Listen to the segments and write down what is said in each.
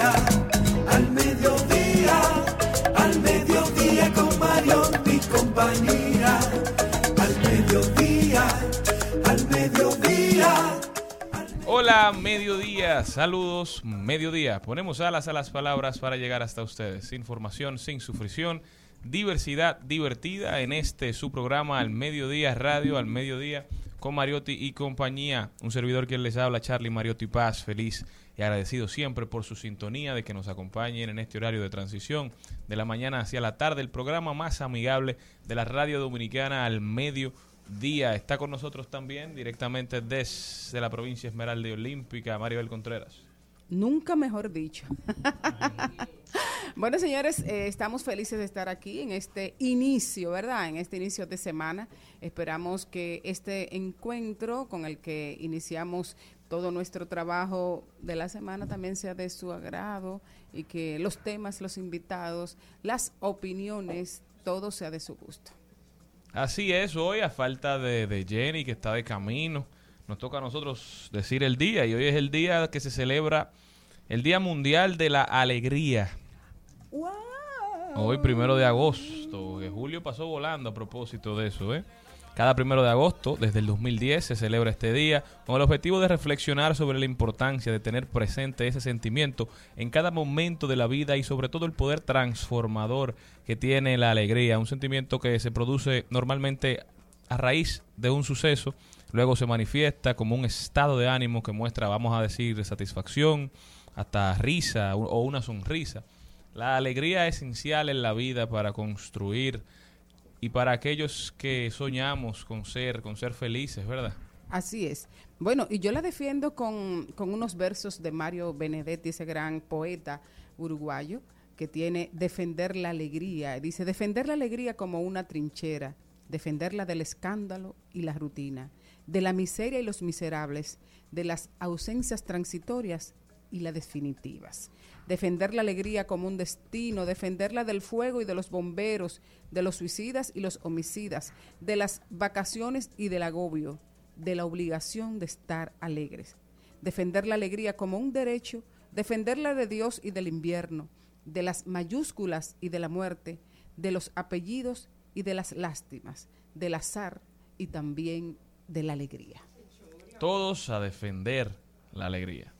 al mediodía, al mediodía con compañía. Al mediodía, al mediodía. Hola, mediodía, saludos, mediodía. Ponemos alas a las palabras para llegar hasta ustedes. Información sin sufrición, diversidad divertida en este su programa al mediodía radio, al mediodía con Mariotti y compañía. Un servidor quien les habla, Charlie Mariotti Paz, feliz y agradecido siempre por su sintonía de que nos acompañen en este horario de transición de la mañana hacia la tarde, el programa más amigable de la radio dominicana al mediodía día. Está con nosotros también directamente desde la provincia Esmeralda y Olímpica, Maribel Contreras. Nunca mejor dicho. bueno, señores, eh, estamos felices de estar aquí en este inicio, ¿verdad? En este inicio de semana. Esperamos que este encuentro con el que iniciamos todo nuestro trabajo de la semana también sea de su agrado y que los temas, los invitados, las opiniones, todo sea de su gusto. Así es, hoy a falta de, de, Jenny que está de camino, nos toca a nosotros decir el día y hoy es el día que se celebra el Día Mundial de la Alegría. Wow. Hoy primero de agosto, que julio pasó volando a propósito de eso, ¿eh? Cada primero de agosto, desde el 2010, se celebra este día con el objetivo de reflexionar sobre la importancia de tener presente ese sentimiento en cada momento de la vida y sobre todo el poder transformador que tiene la alegría, un sentimiento que se produce normalmente a raíz de un suceso, luego se manifiesta como un estado de ánimo que muestra, vamos a decir, satisfacción, hasta risa o una sonrisa. La alegría es esencial en la vida para construir y para aquellos que soñamos con ser, con ser felices, ¿verdad? Así es. Bueno, y yo la defiendo con, con unos versos de Mario Benedetti, ese gran poeta uruguayo, que tiene defender la alegría. Dice, defender la alegría como una trinchera, defenderla del escándalo y la rutina, de la miseria y los miserables, de las ausencias transitorias y las definitivas defender la alegría como un destino, defenderla del fuego y de los bomberos, de los suicidas y los homicidas, de las vacaciones y del agobio, de la obligación de estar alegres. Defender la alegría como un derecho, defenderla de Dios y del invierno, de las mayúsculas y de la muerte, de los apellidos y de las lástimas, del azar y también de la alegría. Todos a defender la alegría.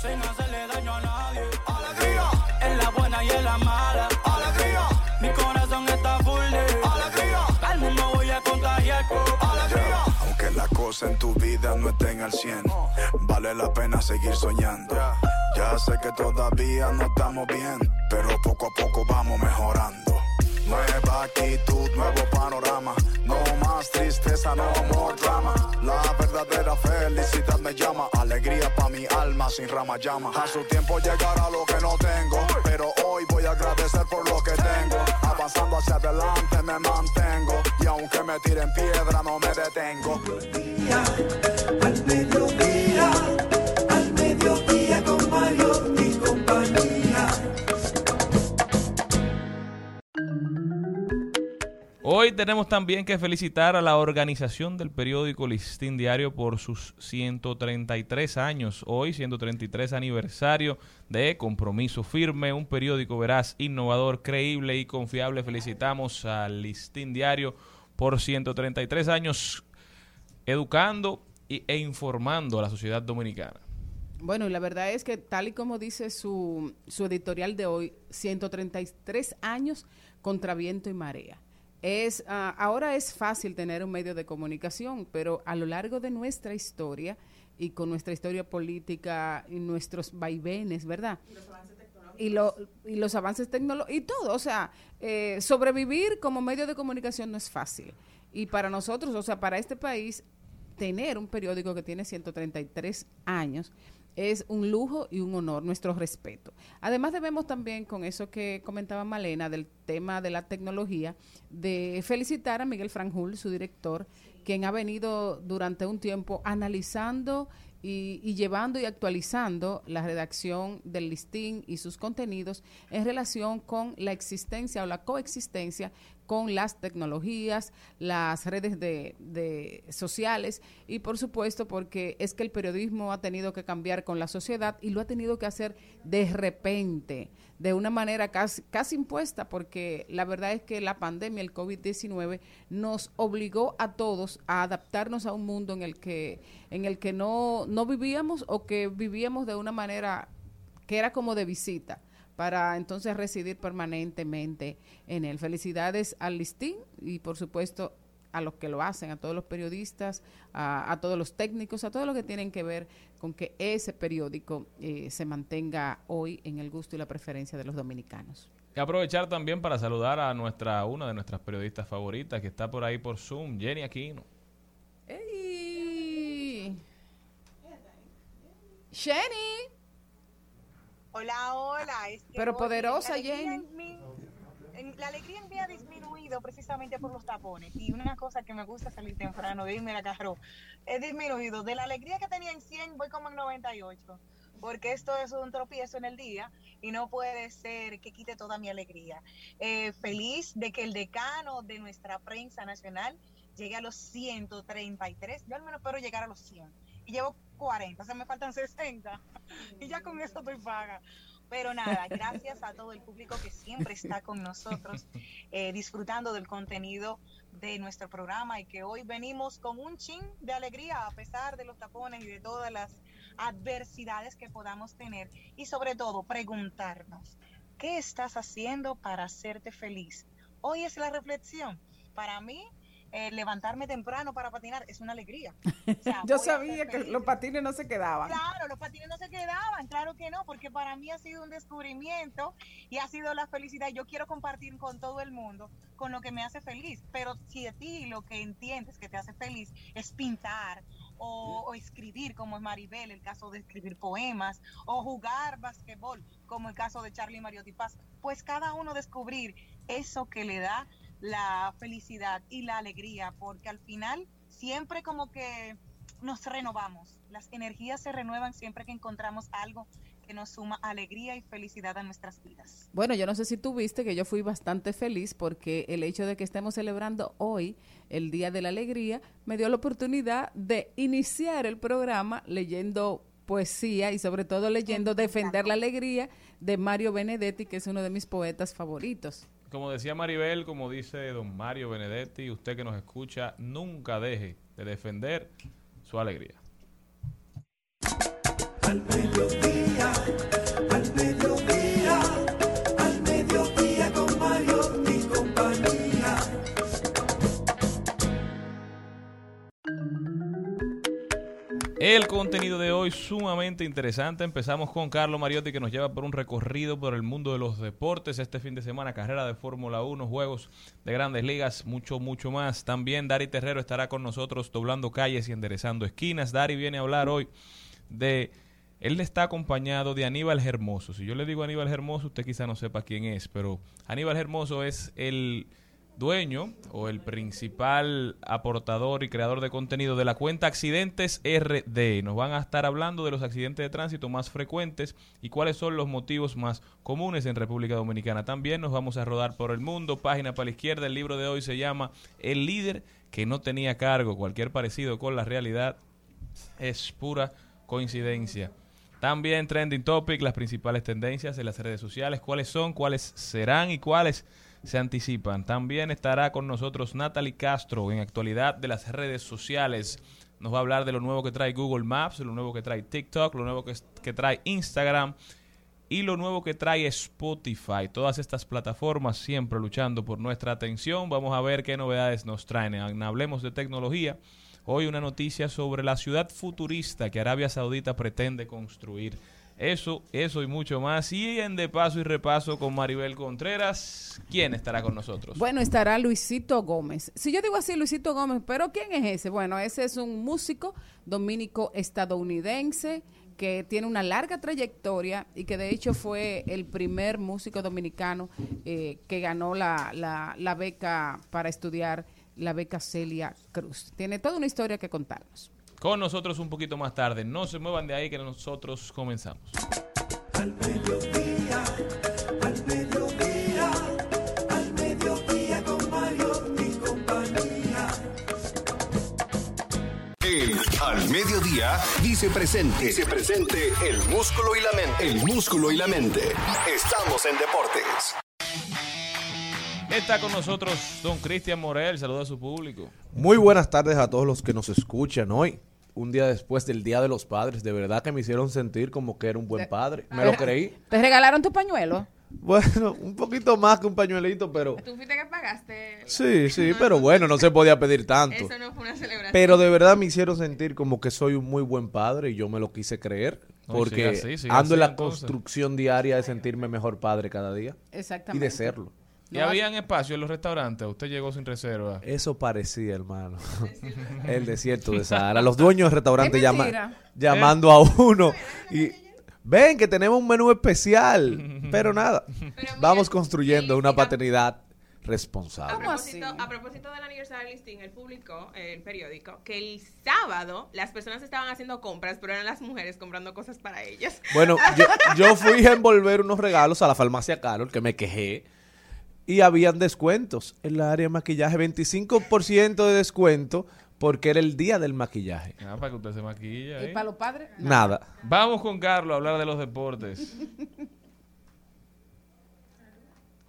Sin hacerle daño a nadie. Alegría. En la buena y en la mala. Alegría. Mi corazón está full de alegría. Al mundo voy a contagiar con alegría. Aunque las cosas en tu vida no estén al 100, vale la pena seguir soñando. Ya sé que todavía no estamos bien, pero poco a poco vamos mejorando. Nueva actitud, nuevo panorama. Más tristeza, no more drama. La verdadera felicidad me llama. Alegría pa' mi alma sin rama llama. A su tiempo llegará lo que no tengo. Pero hoy voy a agradecer por lo que tengo. Avanzando hacia adelante me mantengo. Y aunque me tiren piedra, no me detengo. Al mediodía, al mediodía tenemos también que felicitar a la organización del periódico Listín Diario por sus 133 años. Hoy, 133 aniversario de Compromiso Firme, un periódico veraz, innovador, creíble y confiable. Felicitamos al Listín Diario por 133 años educando e informando a la sociedad dominicana. Bueno, y la verdad es que tal y como dice su, su editorial de hoy, 133 años contra viento y marea. Es, ah, ahora es fácil tener un medio de comunicación, pero a lo largo de nuestra historia y con nuestra historia política y nuestros vaivenes, ¿verdad? y, lo- y los avances tecnológicos y todo. O sea, eh, sobrevivir como medio de comunicación no es fácil. Y para nosotros, o sea, para este país, tener un periódico que tiene 133 años es un lujo y un honor, nuestro respeto. Además debemos también, con eso que comentaba Malena, del tema de la tecnología, de felicitar a Miguel Franjul, su director, quien ha venido durante un tiempo analizando y, y llevando y actualizando la redacción del listín y sus contenidos en relación con la existencia o la coexistencia con las tecnologías, las redes de, de sociales y por supuesto porque es que el periodismo ha tenido que cambiar con la sociedad y lo ha tenido que hacer de repente, de una manera casi, casi impuesta, porque la verdad es que la pandemia, el COVID-19, nos obligó a todos a adaptarnos a un mundo en el que, en el que no, no vivíamos o que vivíamos de una manera que era como de visita para entonces residir permanentemente en él. Felicidades al listín y por supuesto a los que lo hacen, a todos los periodistas, a, a todos los técnicos, a todos los que tienen que ver con que ese periódico eh, se mantenga hoy en el gusto y la preferencia de los dominicanos. Y aprovechar también para saludar a nuestra una de nuestras periodistas favoritas que está por ahí por Zoom, Jenny Aquino. ¡Ey! ¡Jenny! Hola, hola. Es que Pero oye, poderosa, Jenny. en mí- en- la alegría en mí ha disminuido precisamente por los tapones. Y una cosa que me gusta salir temprano, dime la carro, he disminuido. De la alegría que tenía en 100, voy como en 98. Porque esto es un tropiezo en el día y no puede ser que quite toda mi alegría. Eh, feliz de que el decano de nuestra prensa nacional llegue a los 133. Yo al menos espero llegar a los 100. Y llevo 40, o sea, me faltan 60. Y ya con eso estoy paga. Pero nada, gracias a todo el público que siempre está con nosotros, eh, disfrutando del contenido de nuestro programa y que hoy venimos con un chin de alegría a pesar de los tapones y de todas las adversidades que podamos tener y sobre todo preguntarnos, ¿qué estás haciendo para hacerte feliz? Hoy es la reflexión. Para mí, eh, levantarme temprano para patinar es una alegría. O sea, Yo sabía que los patines no se quedaban. Claro, los patines no se quedaban, claro que no, porque para mí ha sido un descubrimiento y ha sido la felicidad. Yo quiero compartir con todo el mundo con lo que me hace feliz, pero si a ti lo que entiendes que te hace feliz es pintar o, o escribir, como es Maribel, el caso de escribir poemas, o jugar basquetbol, como el caso de Charlie Mariotti Paz, pues cada uno descubrir eso que le da la felicidad y la alegría, porque al final siempre como que nos renovamos. Las energías se renuevan siempre que encontramos algo que nos suma alegría y felicidad a nuestras vidas. Bueno, yo no sé si tú viste que yo fui bastante feliz porque el hecho de que estemos celebrando hoy el Día de la Alegría me dio la oportunidad de iniciar el programa leyendo poesía y sobre todo leyendo Defender la Alegría de Mario Benedetti, que es uno de mis poetas favoritos. Como decía Maribel, como dice don Mario Benedetti, usted que nos escucha, nunca deje de defender su alegría. El contenido de hoy sumamente interesante. Empezamos con Carlos Mariotti que nos lleva por un recorrido por el mundo de los deportes. Este fin de semana, carrera de Fórmula 1, juegos de grandes ligas, mucho, mucho más. También Dari Terrero estará con nosotros doblando calles y enderezando esquinas. Dari viene a hablar hoy de... Él está acompañado de Aníbal Hermoso. Si yo le digo Aníbal Hermoso, usted quizá no sepa quién es, pero Aníbal Hermoso es el dueño o el principal aportador y creador de contenido de la cuenta Accidentes RD. Nos van a estar hablando de los accidentes de tránsito más frecuentes y cuáles son los motivos más comunes en República Dominicana. También nos vamos a rodar por el mundo, página para la izquierda. El libro de hoy se llama El líder que no tenía cargo. Cualquier parecido con la realidad es pura coincidencia. También trending topic, las principales tendencias en las redes sociales, cuáles son, cuáles serán y cuáles se anticipan. También estará con nosotros Natalie Castro en actualidad de las redes sociales. Nos va a hablar de lo nuevo que trae Google Maps, lo nuevo que trae TikTok, lo nuevo que, trae Instagram y lo nuevo que trae Spotify. Todas estas plataformas siempre luchando por nuestra atención. Vamos a ver qué novedades nos traen. Hablemos de tecnología. Hoy una noticia sobre la ciudad futurista que Arabia Saudita pretende construir. Eso, eso y mucho más. Y en De Paso y Repaso con Maribel Contreras, ¿quién estará con nosotros? Bueno, estará Luisito Gómez. Si yo digo así, Luisito Gómez, pero ¿quién es ese? Bueno, ese es un músico dominico estadounidense que tiene una larga trayectoria y que de hecho fue el primer músico dominicano eh, que ganó la, la, la beca para estudiar la beca Celia Cruz. Tiene toda una historia que contarnos. Con nosotros un poquito más tarde. No se muevan de ahí que nosotros comenzamos. Al mediodía, al mediodía, al mediodía con Mario y compañía. El Al Mediodía dice presente. Dice presente el músculo y la mente. El músculo y la mente. Estamos en deportes. Está con nosotros don Cristian Morel. Saluda a su público. Muy buenas tardes a todos los que nos escuchan hoy. Un día después del Día de los Padres, de verdad que me hicieron sentir como que era un buen padre. Me lo creí. ¿Te regalaron tu pañuelo? Bueno, un poquito más que un pañuelito, pero... ¿Tú fuiste que pagaste? Sí, sí, pero bueno, no se podía pedir tanto. Eso no fue una celebración. Pero de verdad me hicieron sentir como que soy un muy buen padre y yo me lo quise creer. Porque así, ando en la entonces. construcción diaria de sentirme mejor padre cada día. Y Exactamente. de serlo. ¿Y habían espacio en los restaurantes? ¿Usted llegó sin reserva? Eso parecía, hermano. El desierto de Sahara. Los dueños del restaurante Es llama- llamando a uno. Y ven que tenemos un menú especial. Pero nada, Pero vamos construyendo una a- paternidad A responsable. ¿Cómo así? propósito, a propósito del aniversario del listing, él publicó, eh, el periódico, que el sábado las personas estaban haciendo compras, pero eran las mujeres comprando cosas para ellas. Bueno, yo, yo fui a envolver unos regalos a la farmacia Carol, que me quejé. Y habían descuentos en la área de maquillaje, 25% de descuento porque era el día del maquillaje. Ah, para que usted se maquilla. ¿Y ¿eh? para los padres? No. Nada. Vamos con Carlos a hablar de los deportes.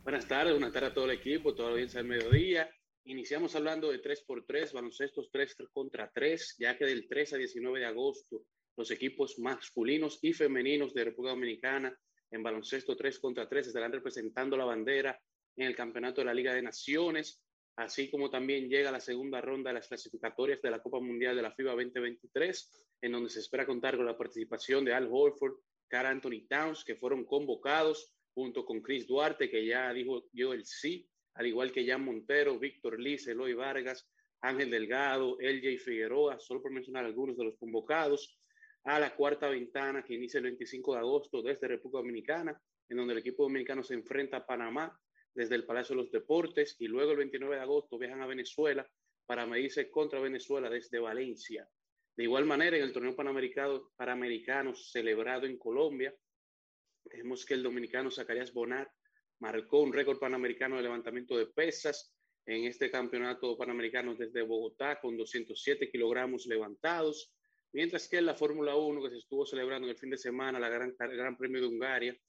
Buenas tardes, buenas tardes a todo el equipo, toda la audiencia del mediodía. Iniciamos hablando de 3x3, baloncestos 3 contra 3, ya que del 3 a 19 de agosto los equipos masculinos y femeninos de República Dominicana en baloncesto 3 contra 3 estarán representando la bandera en el campeonato de la Liga de Naciones, así como también llega la segunda ronda de las clasificatorias de la Copa Mundial de la FIBA 2023, en donde se espera contar con la participación de Al Horford, Cara Anthony Towns, que fueron convocados junto con Chris Duarte, que ya dijo dio el sí, al igual que Jan Montero, Víctor Liz, Eloy Vargas, Ángel Delgado, LJ Figueroa, solo por mencionar algunos de los convocados, a la cuarta ventana que inicia el 25 de agosto desde República Dominicana, en donde el equipo dominicano se enfrenta a Panamá desde el Palacio de los Deportes y luego el 29 de agosto viajan a Venezuela para medirse contra Venezuela desde Valencia. De igual manera, en el torneo panamericano, panamericano celebrado en Colombia, Vemos que el dominicano Zacarías Bonar marcó un récord panamericano de levantamiento de pesas en este campeonato panamericano desde Bogotá con 207 kilogramos levantados, mientras que en la Fórmula 1 que se estuvo celebrando el fin de semana, la gran, el Gran Premio de Hungaria, de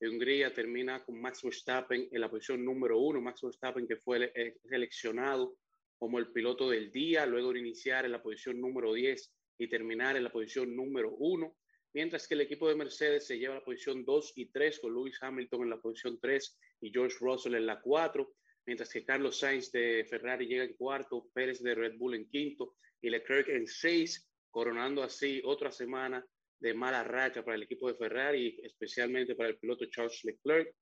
Hungría termina con Max Verstappen en la posición número uno, Max Verstappen que fue ele- seleccionado como el piloto del día, luego de iniciar en la posición número 10 y terminar en la posición número uno mientras que el equipo de Mercedes se lleva la posición 2 y 3 con Lewis Hamilton en la posición 3 y George Russell en la 4, mientras que Carlos Sainz de Ferrari llega en cuarto, Pérez de Red Bull en quinto y Leclerc en 6, coronando así otra semana de mala racha para el equipo de Ferrari, especialmente para el piloto Charles Leclerc,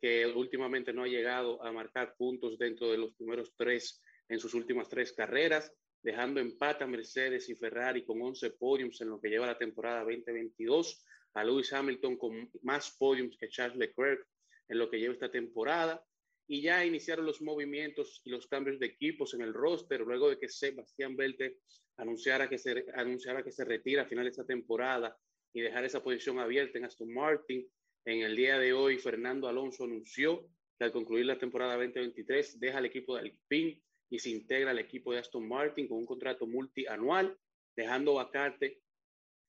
que últimamente no ha llegado a marcar puntos dentro de los primeros tres en sus últimas tres carreras dejando empate a Mercedes y Ferrari con 11 podiums en lo que lleva la temporada 2022, a Lewis Hamilton con más podiums que Charles Leclerc en lo que lleva esta temporada, y ya iniciaron los movimientos y los cambios de equipos en el roster luego de que Sebastián Velte anunciara que se, anunciara que se retira final de esta temporada y dejar esa posición abierta en Aston Martin. En el día de hoy, Fernando Alonso anunció que al concluir la temporada 2023 deja el equipo de Alpine y se integra al equipo de Aston Martin con un contrato multianual, dejando vacante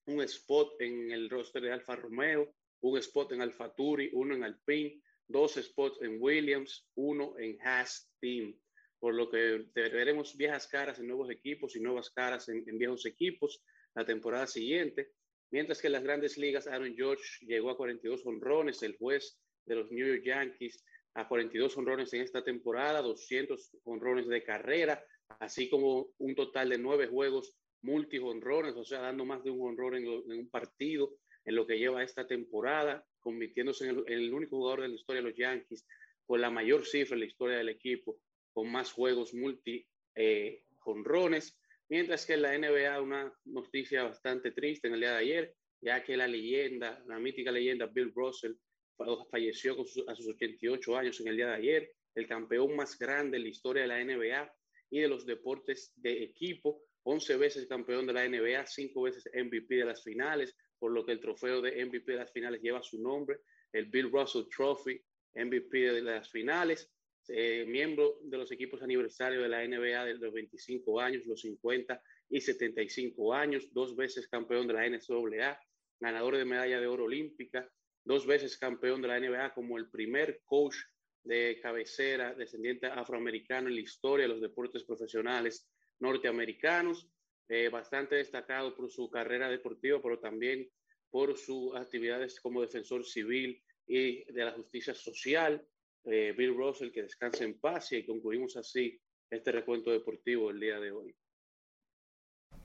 un spot en el roster de Alfa Romeo, un spot en Alfa Turi, uno en Alpine, dos spots en Williams, uno en Haas Team. Por lo que veremos viejas caras en nuevos equipos y nuevas caras en, en viejos equipos la temporada siguiente. Mientras que en las grandes ligas, Aaron George llegó a 42 honrones, el juez de los New York Yankees a 42 honrones en esta temporada, 200 honrones de carrera, así como un total de nueve juegos multi honrones, o sea, dando más de un honrón en, en un partido en lo que lleva esta temporada, convirtiéndose en el, en el único jugador de la historia de los Yankees con la mayor cifra en la historia del equipo, con más juegos multi eh, honrones, mientras que en la NBA una noticia bastante triste en el día de ayer, ya que la leyenda, la mítica leyenda Bill Russell fa- falleció a sus 88 años en el día de ayer, el campeón más grande en la historia de la NBA y de los deportes de equipo, 11 veces campeón de la NBA, 5 veces MVP de las finales, por lo que el trofeo de MVP de las finales lleva su nombre, el Bill Russell Trophy, MVP de las finales, eh, miembro de los equipos aniversarios de la NBA de los 25 años, los 50 y 75 años, dos veces campeón de la NCAA, ganador de medalla de oro olímpica, dos veces campeón de la NBA como el primer coach de cabecera descendiente afroamericano en la historia de los deportes profesionales norteamericanos, eh, bastante destacado por su carrera deportiva, pero también por sus actividades como defensor civil y de la justicia social. Eh, Bill Russell, que descanse en paz y concluimos así este recuento deportivo el día de hoy.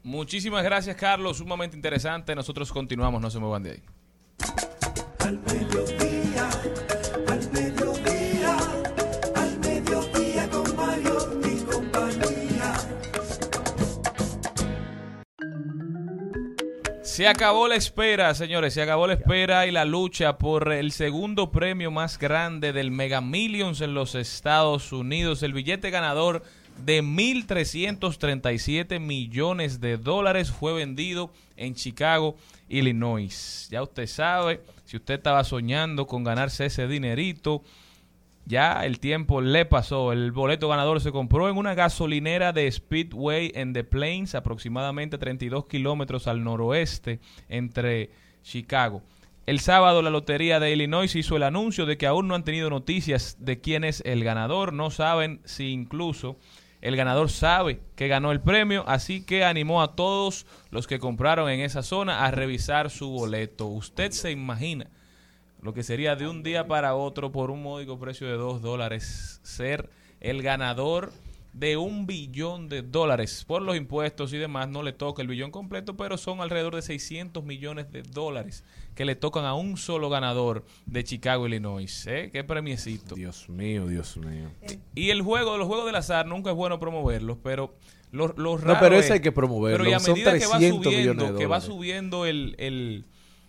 Muchísimas gracias, Carlos. Sumamente interesante. Nosotros continuamos, no se muevan de ahí. Al Se acabó la espera, señores, se acabó la espera y la lucha por el segundo premio más grande del Mega Millions en los Estados Unidos. El billete ganador de 1.337 millones de dólares fue vendido en Chicago, Illinois. Ya usted sabe, si usted estaba soñando con ganarse ese dinerito, ya el tiempo le pasó. El boleto ganador se compró en una gasolinera de Speedway en The Plains, aproximadamente 32 kilómetros al noroeste entre Chicago. El sábado la lotería de Illinois hizo el anuncio de que aún no han tenido noticias de quién es el ganador. No saben si incluso el ganador sabe que ganó el premio, así que animó a todos los que compraron en esa zona a revisar su boleto. Usted se imagina lo que sería de un día para otro por un módico precio de dos dólares ser el ganador de un billón de dólares por los impuestos y demás no le toca el billón completo pero son alrededor de 600 millones de dólares que le tocan a un solo ganador de Chicago Illinois ¿eh? qué premiecito Dios mío Dios mío y el juego los juegos del azar nunca es bueno promoverlos pero los los No, pero ese hay que promoverlo. pero y a Son medida que va 300 millones subiendo de que va subiendo el, el,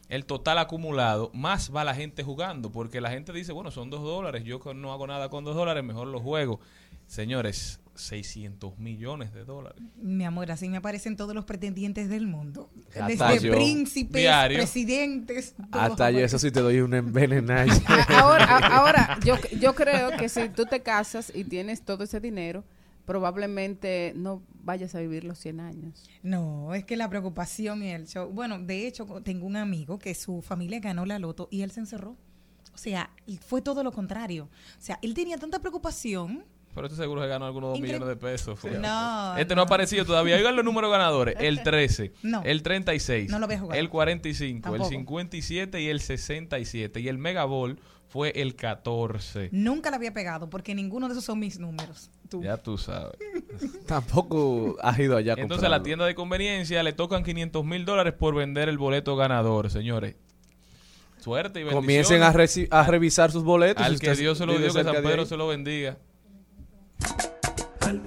el total acumulado, más va la gente jugando, porque la gente dice, bueno, son dos dólares, yo no hago nada con dos dólares, mejor lo juego. Señores, 600 millones de dólares. Mi amor, así me aparecen todos los pretendientes del mundo. Hasta Desde yo. príncipes, Diario. presidentes. Hasta yo, eso sí te doy un envenenaje. A- Ahora, a- ahora yo, yo creo que si tú te casas y tienes todo ese dinero, probablemente no vayas a vivir los 100 años. No, es que la preocupación y el show. Bueno, de hecho, tengo un amigo que su familia ganó la loto y él se encerró. O sea, fue todo lo contrario. O sea, él tenía tanta preocupación. Pero este seguro se ganó algunos dos Incre- millones de pesos. fue. No, Este no. ha aparecido todavía. Oigan los números ganadores. El 13, No. el 36, No lo había jugado. el 45, Tampoco. el 57 y el 67. Y el Mega Ball fue el 14. Nunca le había pegado porque ninguno de esos son mis números. Tú. Ya tú sabes. Tampoco has ido allá a Entonces a la tienda de conveniencia le tocan 500 mil dólares por vender el boleto ganador, señores. Suerte y bendiciones. Comiencen a, reci- a revisar sus boletos. Al si que Dios se lo dio, que San Pedro se lo bendiga. Al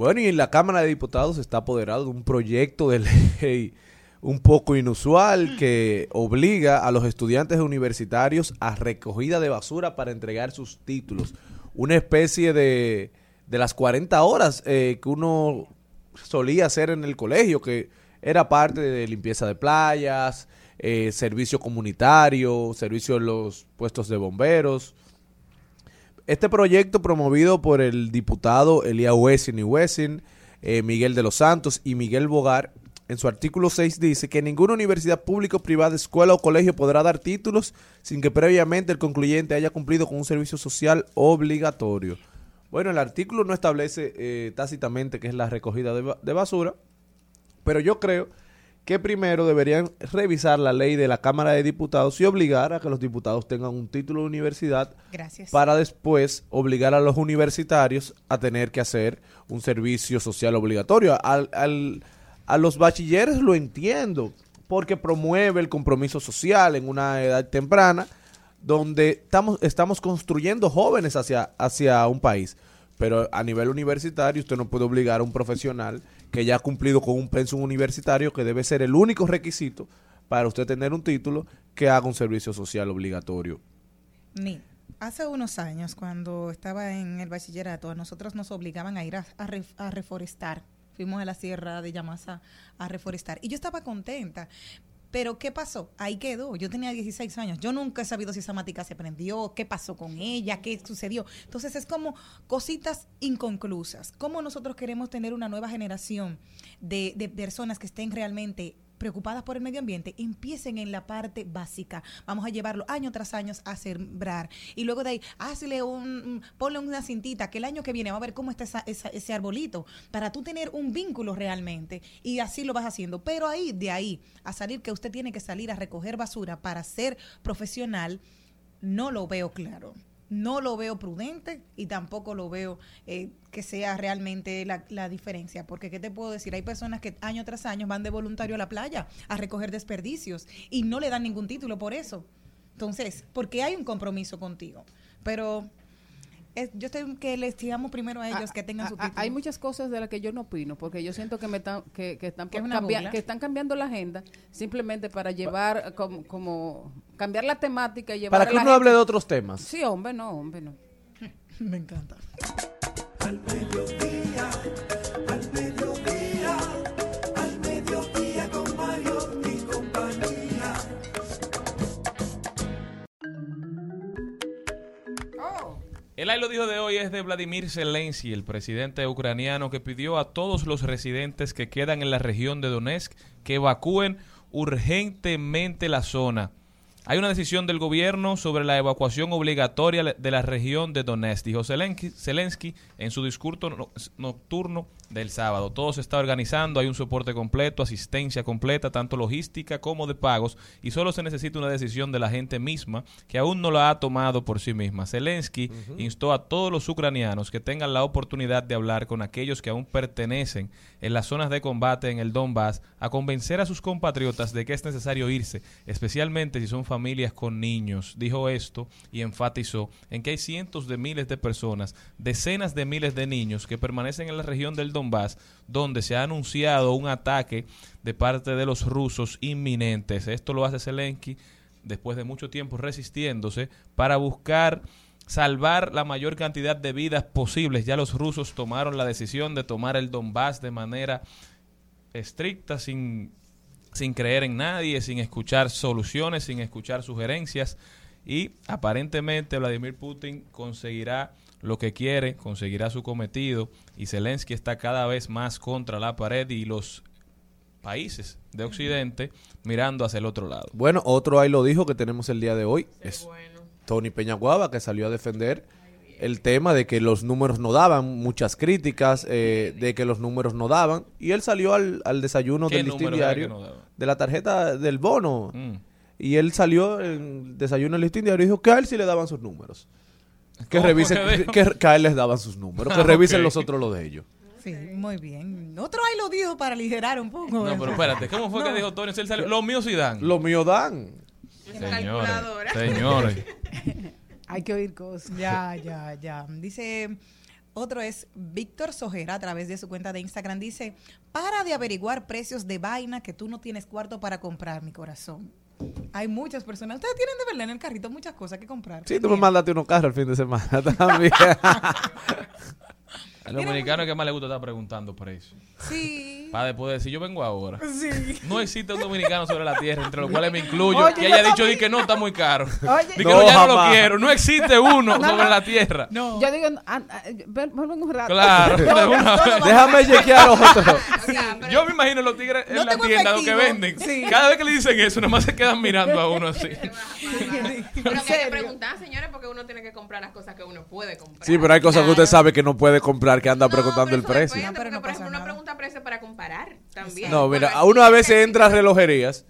Bueno, y en la Cámara de Diputados está apoderado de un proyecto de ley un poco inusual que obliga a los estudiantes universitarios a recogida de basura para entregar sus títulos. Una especie de, de las 40 horas eh, que uno solía hacer en el colegio, que era parte de limpieza de playas, eh, servicio comunitario, servicio en los puestos de bomberos. Este proyecto promovido por el diputado Elías Wessing y Wessing, eh, Miguel de los Santos y Miguel Bogar, en su artículo 6 dice que ninguna universidad pública privada, escuela o colegio podrá dar títulos sin que previamente el concluyente haya cumplido con un servicio social obligatorio. Bueno, el artículo no establece eh, tácitamente qué es la recogida de, de basura, pero yo creo que primero deberían revisar la ley de la Cámara de Diputados y obligar a que los diputados tengan un título de universidad Gracias. para después obligar a los universitarios a tener que hacer un servicio social obligatorio. Al, al- a los bachilleres lo entiendo, porque promueve el compromiso social en una edad temprana, donde estamos, estamos construyendo jóvenes hacia, hacia un país. Pero a nivel universitario usted no puede obligar a un profesional que ya ha cumplido con un pensum universitario, que debe ser el único requisito para usted tener un título, que haga un servicio social obligatorio. Ni. Hace unos años, cuando estaba en el bachillerato, a nosotros nos obligaban a ir a, a re- a reforestar. Fuimos a la sierra de Yamasa a reforestar. Y yo estaba contenta. Pero ¿qué pasó? Ahí quedó. Yo tenía 16 años. Yo nunca he sabido si esa matica se prendió, qué pasó con ella, qué sucedió. Entonces es como cositas inconclusas. ¿Cómo nosotros queremos tener una nueva generación de, de personas que estén realmente preocupadas por el medio ambiente, empiecen en la parte básica. Vamos a llevarlo año tras año a sembrar. Y luego de ahí, hazle un, ponle una cintita que el año que viene va a ver cómo está esa- esa- ese arbolito, para tú tener un vínculo realmente. Y así lo vas haciendo. Pero ahí, de ahí, a salir que usted tiene que salir a recoger basura para ser profesional, no lo veo claro. No lo veo prudente y tampoco lo veo eh, que sea realmente la, la diferencia. Porque, ¿qué te puedo decir? Hay personas que año tras año van de voluntario a la playa a recoger desperdicios y no le dan ningún título por eso. Entonces, porque hay un compromiso contigo. Pero es- yo estoy que les digamos primero a ellos Ah, que tengan ah, su ah, título. Hay muchas cosas de las que yo no opino, porque yo siento que me están que, que están por que están cambiando la agenda simplemente para llevar eh, como, como cambiar la temática y llevar Para que uno hable de otros temas. Sí, hombre, no, hombre, no. Me encanta. Al Lo dijo de hoy es de Vladimir Zelensky, el presidente ucraniano, que pidió a todos los residentes que quedan en la región de Donetsk que evacúen urgentemente la zona. Hay una decisión del gobierno sobre la evacuación obligatoria de la región de Donetsk, dijo Zelensky, Zelensky en su discurso no- nocturno del sábado. Todo se está organizando, hay un soporte completo, asistencia completa, tanto logística como de pagos, y solo se necesita una decisión de la gente misma, que aún no la ha tomado por sí misma. Zelensky instó a todos los ucranianos que tengan la oportunidad de hablar con aquellos que aún pertenecen en las zonas de combate en el Donbass a convencer a sus compatriotas de que es necesario irse, especialmente si son familias con niños. Dijo esto y enfatizó en que hay cientos de miles de personas, decenas de miles de niños que permanecen en la región del Donbass, donde se ha anunciado un ataque de parte de los rusos inminentes. Esto lo hace Zelensky después de mucho tiempo resistiéndose para buscar salvar la mayor cantidad de vidas posibles. Ya los rusos tomaron la decisión de tomar el Donbass de manera estricta, sin, sin creer en nadie, sin escuchar soluciones, sin escuchar sugerencias. Y aparentemente Vladimir Putin conseguirá lo que quiere, conseguirá su cometido. Y Zelensky está cada vez más contra la pared y los países de Occidente mirando hacia el otro lado. Bueno, otro ahí lo dijo que tenemos el día de hoy. Es Tony Peñaguaba que salió a defender el tema de que los números no daban, muchas críticas eh, de que los números no daban. Y él salió al, al desayuno ¿Qué del listín diario no de la tarjeta del bono. Mm. Y él salió en el desayuno del listín diario y dijo que a él sí le daban sus números. Que ¿Cómo revisen, que que, que a él les daban sus números, que Ah, revisen los otros los de ellos. Sí, muy bien. Otro ahí lo dijo para aligerar un poco. No, pero espérate, ¿cómo fue que dijo Tony? Él salió- Los míos sí dan. Los míos dan. Señores, señores. Hay que oír cosas. Ya, ya, ya. Dice Otro es Víctor Sojera a través de su cuenta de Instagram. Dice, para de averiguar precios de vaina que tú no tienes cuarto para comprar, mi corazón. Hay muchas personas. Ustedes tienen de verdad en el carrito muchas cosas que comprar. Sí, tú me mandaste unos carros el fin de semana también. Al dominicano que más le gusta estar preguntando precios. Sí. Para después decir, yo vengo ahora. Sí. No existe un dominicano sobre la tierra, entre los cuales me incluyo, Oye, que haya dicho di que no está muy caro. Oye. Di que No, no, ya no lo quiero. No existe uno No, sobre no. la tierra. No. Yo digo, ah, ah, ven, ven un rato. Claro. Déjame chequear otro. Yo me imagino los tigres en No la tienda, los que venden. Sí. Cada vez que le dicen eso, nada más se quedan mirando a uno así. Pero que preguntar, señores, porque uno tiene que comprar las cosas que uno puede comprar. Sí, pero hay cosas que usted sabe que no puede comprar, que anda preguntando el precio. pero porque, no por pasa nada. Precio para comparar también. No, mira, a uno a veces entra a relojerías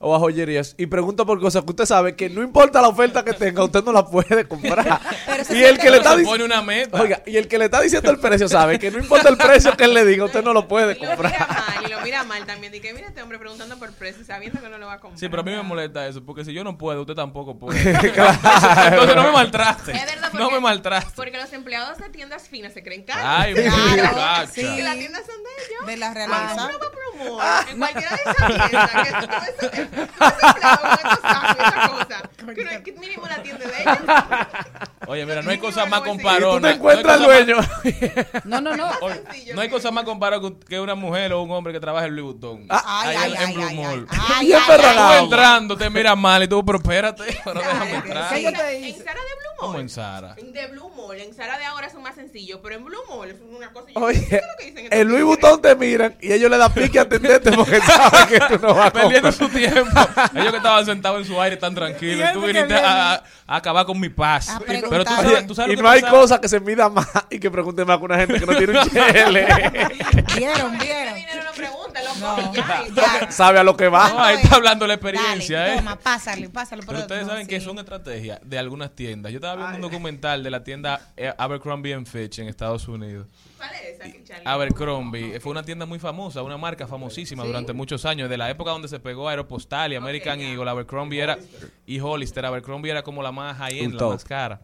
o a joyerías y pregunta por cosas que usted sabe que no importa la oferta que tenga, usted no la puede comprar. Y el que le está pone una meta. Oiga, y el que le está diciendo el precio sabe que no importa el precio que él le diga, usted no lo puede Y lo mira comprar. mal, y lo mira mal también. Dice, mira este hombre preguntando por precio, sabiendo que no lo va a comprar. Sí, pero a mí me molesta eso, porque si yo no puedo, usted tampoco puede. Entonces no me maltraste. Es verdad, No porque- me maltraste. Porque los empleados de tiendas finas se creen caros. Ay, Claro, sí. Y las tiendas son de ellos. De la va por humor, en cualquiera de esas tiendas, que tú que mínimo la tienda de ellos. Oye, mira, no hay cosa más. Y tú comparona. te encuentras no dueño. No, no, no. oye, no hay que cosa más comparada que una mujer o un hombre que trabaja en Louis Vuitton. Ay, Ahí ay, en- ay, en Blue ay, Mall. ay, ay, ay, ay. entrando, te miras mal y tú, pero espérate, pero déjame que entrar. ¿Qué yo En te Sa- hice? en Sara de Blue Mall. Como en Sara. De Blue Mall. En Sara de ahora son más sencillos, pero en Blue Mall es una cosa. yo- Oye, ¿qué es lo que dicen estos en Louis tigres? Vuitton te miran y ellos le dan pique a atenderte porque saben que tú no vas a Perdiendo su tiempo. Ellos que estaban sentados en su aire tan tranquilos. Y tú viniste a, a- a acabar con mi paz. A Pero tú sabes, tú sabes Y lo que no hay pasaba? cosa que se mida más y que pregunte más que una gente que no tiene un chele. Vieron, vieron. No ya, Ya. Sabe a lo que va. No, ahí está hablando la experiencia, Dale, ¿eh? Toma, pásale, pásale. Pero ustedes saben que son estrategias de algunas tiendas. Yo estaba viendo un documental de la tienda eh, Abercrombie and Fitch en Estados Unidos. ¿Cuál es esa? Abercrombie eh, fue una tienda muy famosa, una marca famosísima durante muchos años, de la época donde se pegó Aeropostal y American ya. Eagle. Abercrombie era y Hollister. Abercrombie era como la más high end, Un la más cara.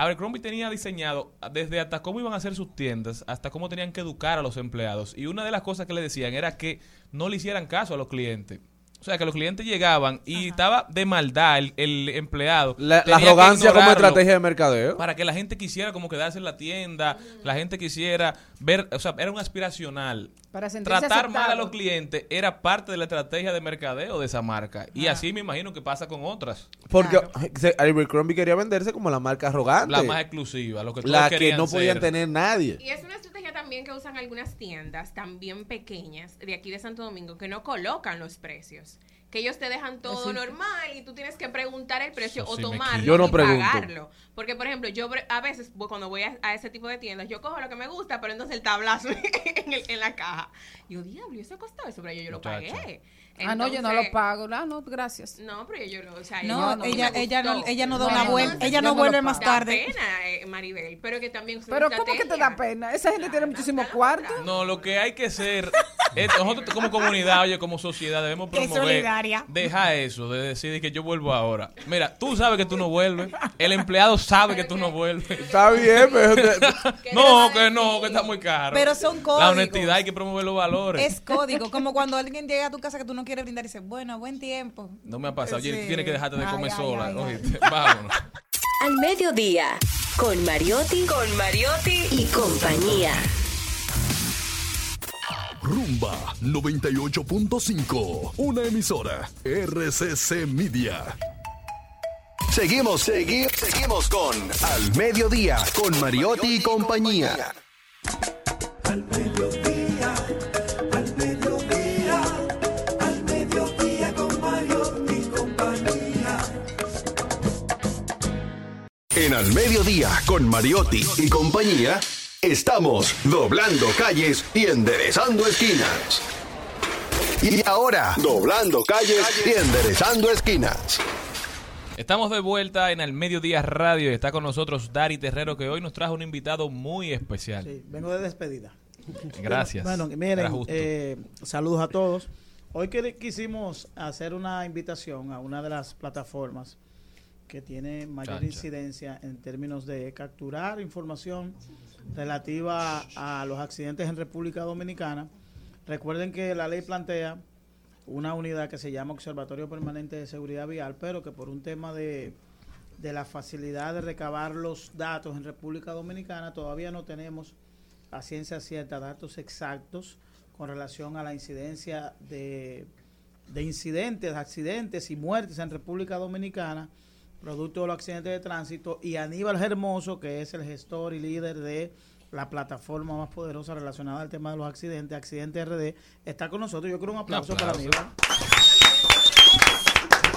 Abercrombie tenía diseñado desde hasta cómo iban a hacer sus tiendas, hasta cómo tenían que educar a los empleados. Y una de las cosas que le decían era que no le hicieran caso a los clientes. O sea, que los clientes llegaban y estaba de maldad el, el empleado. La, arrogancia como estrategia de mercadeo. para que la gente quisiera como quedarse en la tienda, la gente quisiera ver, o sea, era un aspiracional. Para Tratar mal a los clientes era parte de la estrategia de mercadeo de esa marca. Y así me imagino que pasa con otras. Porque Claro. Abercrombie quería venderse como la marca arrogante. La más exclusiva, lo que todos la que no podían ser. tener nadie. Y es una estrategia también que usan algunas tiendas, también pequeñas, de aquí de Santo Domingo, que no colocan los precios. Que ellos te dejan todo Sí. normal y tú tienes que preguntar el precio Eso o sí tomarlo Yo no y pregunto. pagarlo. Porque, por ejemplo, yo a veces voy- cuando voy a, a ese tipo de tiendas, yo cojo lo que me gusta, pero entonces el tablazo en, el- en la caja. Y yo, diablo, ¿y eso costó eso? Pero yo, yo lo Muchacha. pagué. Ah, no, yo no lo pago. Ah, no, gracias. No, pero yo lo, o sea, No, no ella, ella no, ella no da una vuelta, ella no vuelve más Da tarde. pena, eh, Maribel, pero que también Pero ¿cómo que te da pena? Esa gente tiene muchísimo cuarto. No, lo que hay que ser, es- nosotros como comunidad, oye, como sociedad, debemos promover. solidaria. Deja eso de decir que yo vuelvo ahora. Mira, tú sabes que tú no vuelves. El empleado sabe que tú no vuelves. Está bien, pero te- No, que no, que está muy caro. Pero son La códigos. honestidad hay que promover los valores. Es código, como cuando alguien llega a tu casa que tú no quieres brindar y dice, bueno, buen tiempo. No me ha pasado. Oye, Sí. tú tienes que dejarte de Ay, comer ay, sola. ay. Vámonos. Al mediodía, con Mariotti, con Mariotti y compañía. Rumba 98.5. Una emisora. RCC Media. Seguimos, seguimos, seguimos con Al Mediodía con Mariotti y compañía. Al mediodía, En Al Mediodía con Mariotti y compañía. Estamos doblando calles y enderezando esquinas. Y ahora, doblando calles y enderezando esquinas. Estamos de vuelta en el Mediodía Radio y está con nosotros Dari Terrero que hoy nos trajo un invitado muy especial. Sí, vengo de despedida. Gracias. Bueno, miren, eh, saludos a todos. Hoy quisimos hacer una invitación a una de las plataformas que tiene mayor incidencia en términos de capturar información relativa a los accidentes en República Dominicana. Recuerden que la ley plantea una unidad que se llama Observatorio Permanente de Seguridad Vial, pero que por un tema de, de la facilidad de recabar los datos en República Dominicana, todavía no tenemos a ciencia cierta datos exactos con relación a la incidencia de, de incidentes, accidentes y muertes en República Dominicana, producto de los accidentes de tránsito, y Aníbal Hermoso, que es el gestor y líder de la plataforma más poderosa relacionada al tema de los accidentes, Accidente RD, está con nosotros. Yo quiero un aplauso, para Aníbal.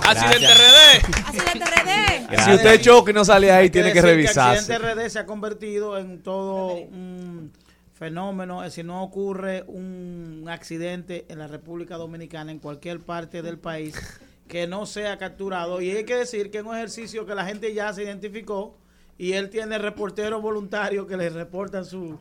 Accidente RD. Accidente RD. Si usted choca y no sale ahí, tiene que decir revisarse. Accidente RD se ha convertido en todo un fenómeno. Decir, no ocurre un accidente en la República Dominicana, en cualquier parte del país, que no sea capturado. Y hay que decir que es un ejercicio que la gente ya se identificó y él tiene reporteros voluntarios que le reportan su,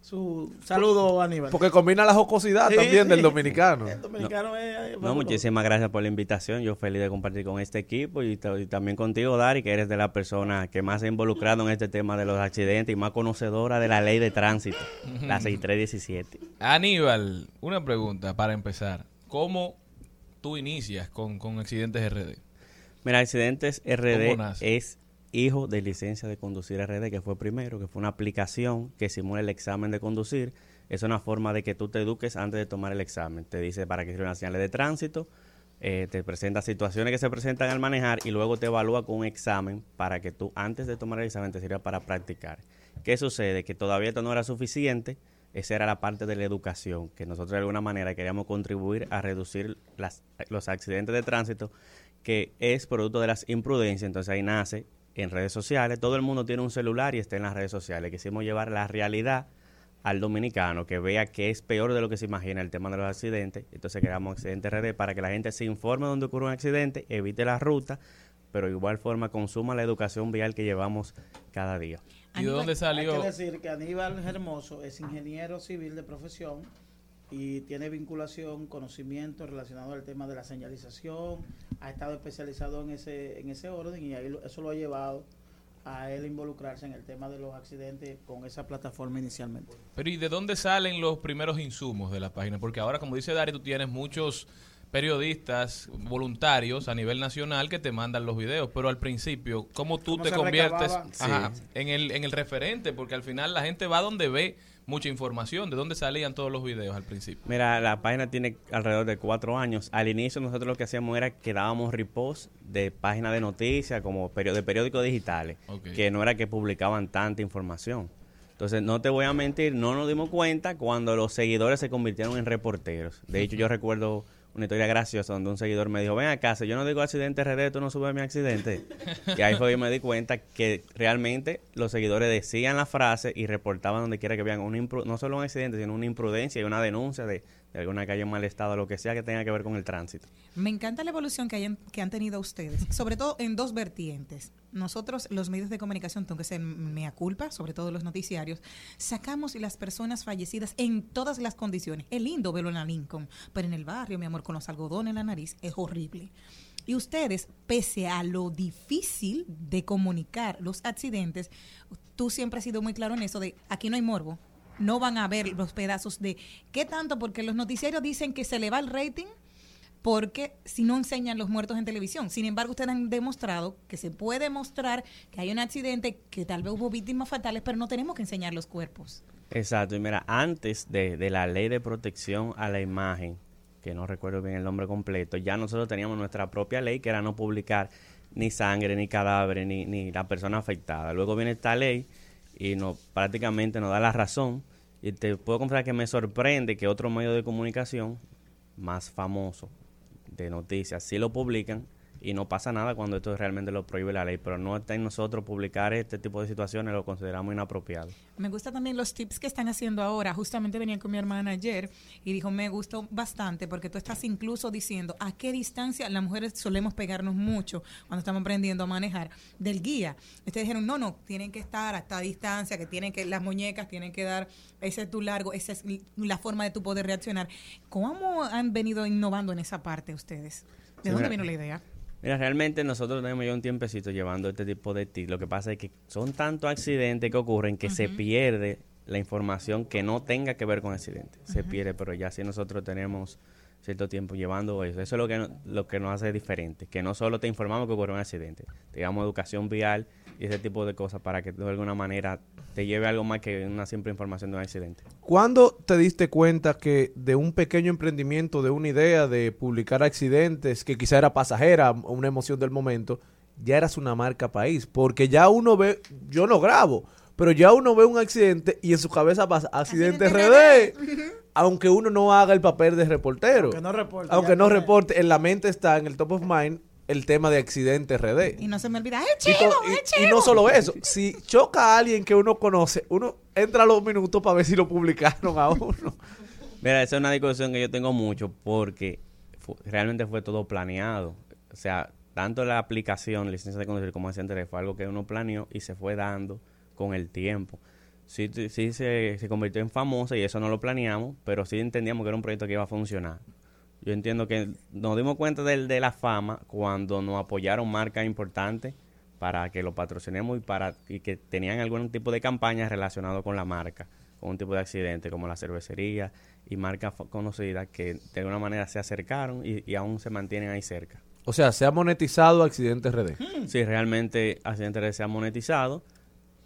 su saludo, Aníbal. Porque combina la jocosidad Sí, también del dominicano. El dominicano es... No, muchísimas gracias por la invitación. Yo feliz de compartir con este equipo y también contigo, Dari, que eres de la persona que más se ha involucrado en este tema de los accidentes y más conocedora de la ley de tránsito, la 6317. Aníbal, una pregunta para empezar. ¿Cómo tú inicias con, con Accidentes RD? Mira, Accidentes ¿Cómo RD es hijo de licencia de conducir RD, que fue primero, que fue una aplicación que simula el examen de conducir. Es una forma de que tú te eduques antes de tomar el examen. Te dice para qué sirven las señales de tránsito, eh, te presenta situaciones que se presentan al manejar y luego te evalúa con un examen para que tú antes de tomar el examen te sirva para practicar. ¿Qué sucede? Que todavía esto no era suficiente. Esa era la parte de la educación, que nosotros de alguna manera queríamos contribuir a reducir los accidentes de tránsito, que es producto de las imprudencias. Entonces ahí nace en redes sociales. Todo el mundo tiene un celular y está en las redes sociales. Quisimos llevar la realidad al dominicano, que vea que es peor de lo que se imagina el tema de los accidentes. Entonces creamos Accidente RD para que la gente se informe donde ocurre un accidente, evite la ruta, pero de igual forma consuma la educación vial que llevamos cada día. ¿Y de dónde Hay salió? que decir que Aníbal Hermoso es ingeniero civil de profesión y tiene vinculación, conocimiento relacionado al tema de la señalización, ha estado especializado en ese, en ese orden y ahí eso lo ha llevado a él involucrarse en el tema de los accidentes con esa plataforma inicialmente. Pero ¿y de dónde salen los primeros insumos de la página? Porque ahora, como dice Dari, tú tienes muchos periodistas voluntarios a nivel nacional que te mandan los videos, pero al principio, ¿cómo tú ¿Cómo te conviertes recababa? Ajá, Sí. en, el, en el referente? Porque al final la gente va donde ve mucha información. ¿De dónde salían todos los videos al principio? Mira, la página tiene alrededor de cuatro años. Al inicio nosotros lo que hacíamos era que dábamos repost de páginas de noticias, como de periódicos digitales, que no era que publicaban tanta información. Entonces, no te voy a mentir, no nos dimos cuenta cuando los seguidores se convirtieron en reporteros. De hecho, yo recuerdo una historia graciosa donde un seguidor me dijo, ven acá, si yo no digo accidente RD, tú no subes mi accidente. y ahí fue que me di cuenta que realmente los seguidores decían la frase y reportaban donde quiera que vean, impru- no solo un accidente, sino una imprudencia y una denuncia de, de alguna calle en mal estado, lo que sea que tenga que ver con el tránsito. Me encanta la evolución que, hayan, que han tenido ustedes, sobre todo en dos vertientes. Nosotros, los medios de comunicación, tengo que ser mea culpa, sobre todo los noticiarios, sacamos las personas fallecidas en todas las condiciones. Es lindo verlo en la Lincoln, pero en el barrio, mi amor, con los algodones en la nariz, es horrible. Y ustedes, pese a lo difícil de comunicar los accidentes, tú siempre has sido muy claro en eso de aquí no hay morbo. No van a ver los pedazos de qué tanto, porque los noticiarios dicen que se le va el rating porque si no enseñan los muertos en televisión. Sin embargo, ustedes han demostrado que se puede mostrar que hay un accidente, que tal vez hubo víctimas fatales, pero no tenemos que enseñar los cuerpos. Exacto, y mira, antes de, la ley de protección a la imagen, que no recuerdo bien el nombre completo, ya nosotros teníamos nuestra propia ley que era no publicar ni sangre, ni cadáveres, ni, ni la persona afectada. Luego viene esta ley y no, prácticamente nos da la razón. Y te puedo confesar que me sorprende que otro medio de comunicación más famoso de noticias sí lo publican y no pasa nada cuando esto realmente lo prohíbe la ley, pero no está en nosotros publicar este tipo de situaciones, lo consideramos inapropiado. Me gustan también los tips que están haciendo ahora. Justamente venía con mi hermana ayer y dijo, me gustó bastante porque tú estás incluso diciendo a qué distancia las mujeres solemos pegarnos mucho cuando estamos aprendiendo a manejar del guía. Ustedes dijeron, no, no, tienen que estar a esta distancia, que tienen que, las muñecas tienen que dar ese es tu largo, esa es la forma de tu poder reaccionar. ¿Cómo han venido innovando en esa parte ustedes? ¿De Sí, dónde mira, vino la idea? Mira, realmente nosotros tenemos ya un tiempecito llevando este tipo de tips. Lo que pasa es que son tantos accidentes que ocurren que se pierde la información que no tenga que ver con accidentes. Se pierde, pero ya si nosotros tenemos cierto tiempo llevando eso. Eso es lo que, no- lo que nos hace diferente, que no solo te informamos que ocurrió un accidente, te damos educación vial y ese tipo de cosas para que de alguna manera te lleve algo más que una simple información de un accidente. ¿Cuándo te diste cuenta que de un pequeño emprendimiento, de una idea de publicar accidentes, que quizá era pasajera, una emoción del momento, ya eras una marca país? Porque ya uno ve, yo no grabo, pero ya uno ve un accidente y en su cabeza pasa accidente RD. Aunque uno no haga el papel de reportero. Aunque no reporte, Aunque ya no tiene- reporte, en la mente está, en el top of mind, el tema de accidente RD. Y no se me olvida, ¡el chivo! y- ¡el y chivo! no solo eso, si choca a alguien que uno conoce, uno entra a los minutos para ver si lo publicaron a uno. Mira, esa es una discusión que yo tengo mucho porque fu- realmente fue todo planeado. O sea, tanto la aplicación, licencia de conducir como accidente fue algo que uno planeó y se fue dando con el tiempo. Sí, sí se, se convirtió en famosa y eso no lo planeamos, pero sí entendíamos que era un proyecto que iba a funcionar. Yo entiendo que nos dimos cuenta del- de, la fama cuando nos apoyaron marcas importantes para que lo patrocinemos y para y que tenían algún tipo de campaña relacionado con la marca, con un tipo de accidente como la cervecería y marcas conocidas que de alguna manera se acercaron y, y aún se mantienen ahí cerca. O sea, se ha monetizado accidente RD. Sí, realmente Accidente RD se ha monetizado. Es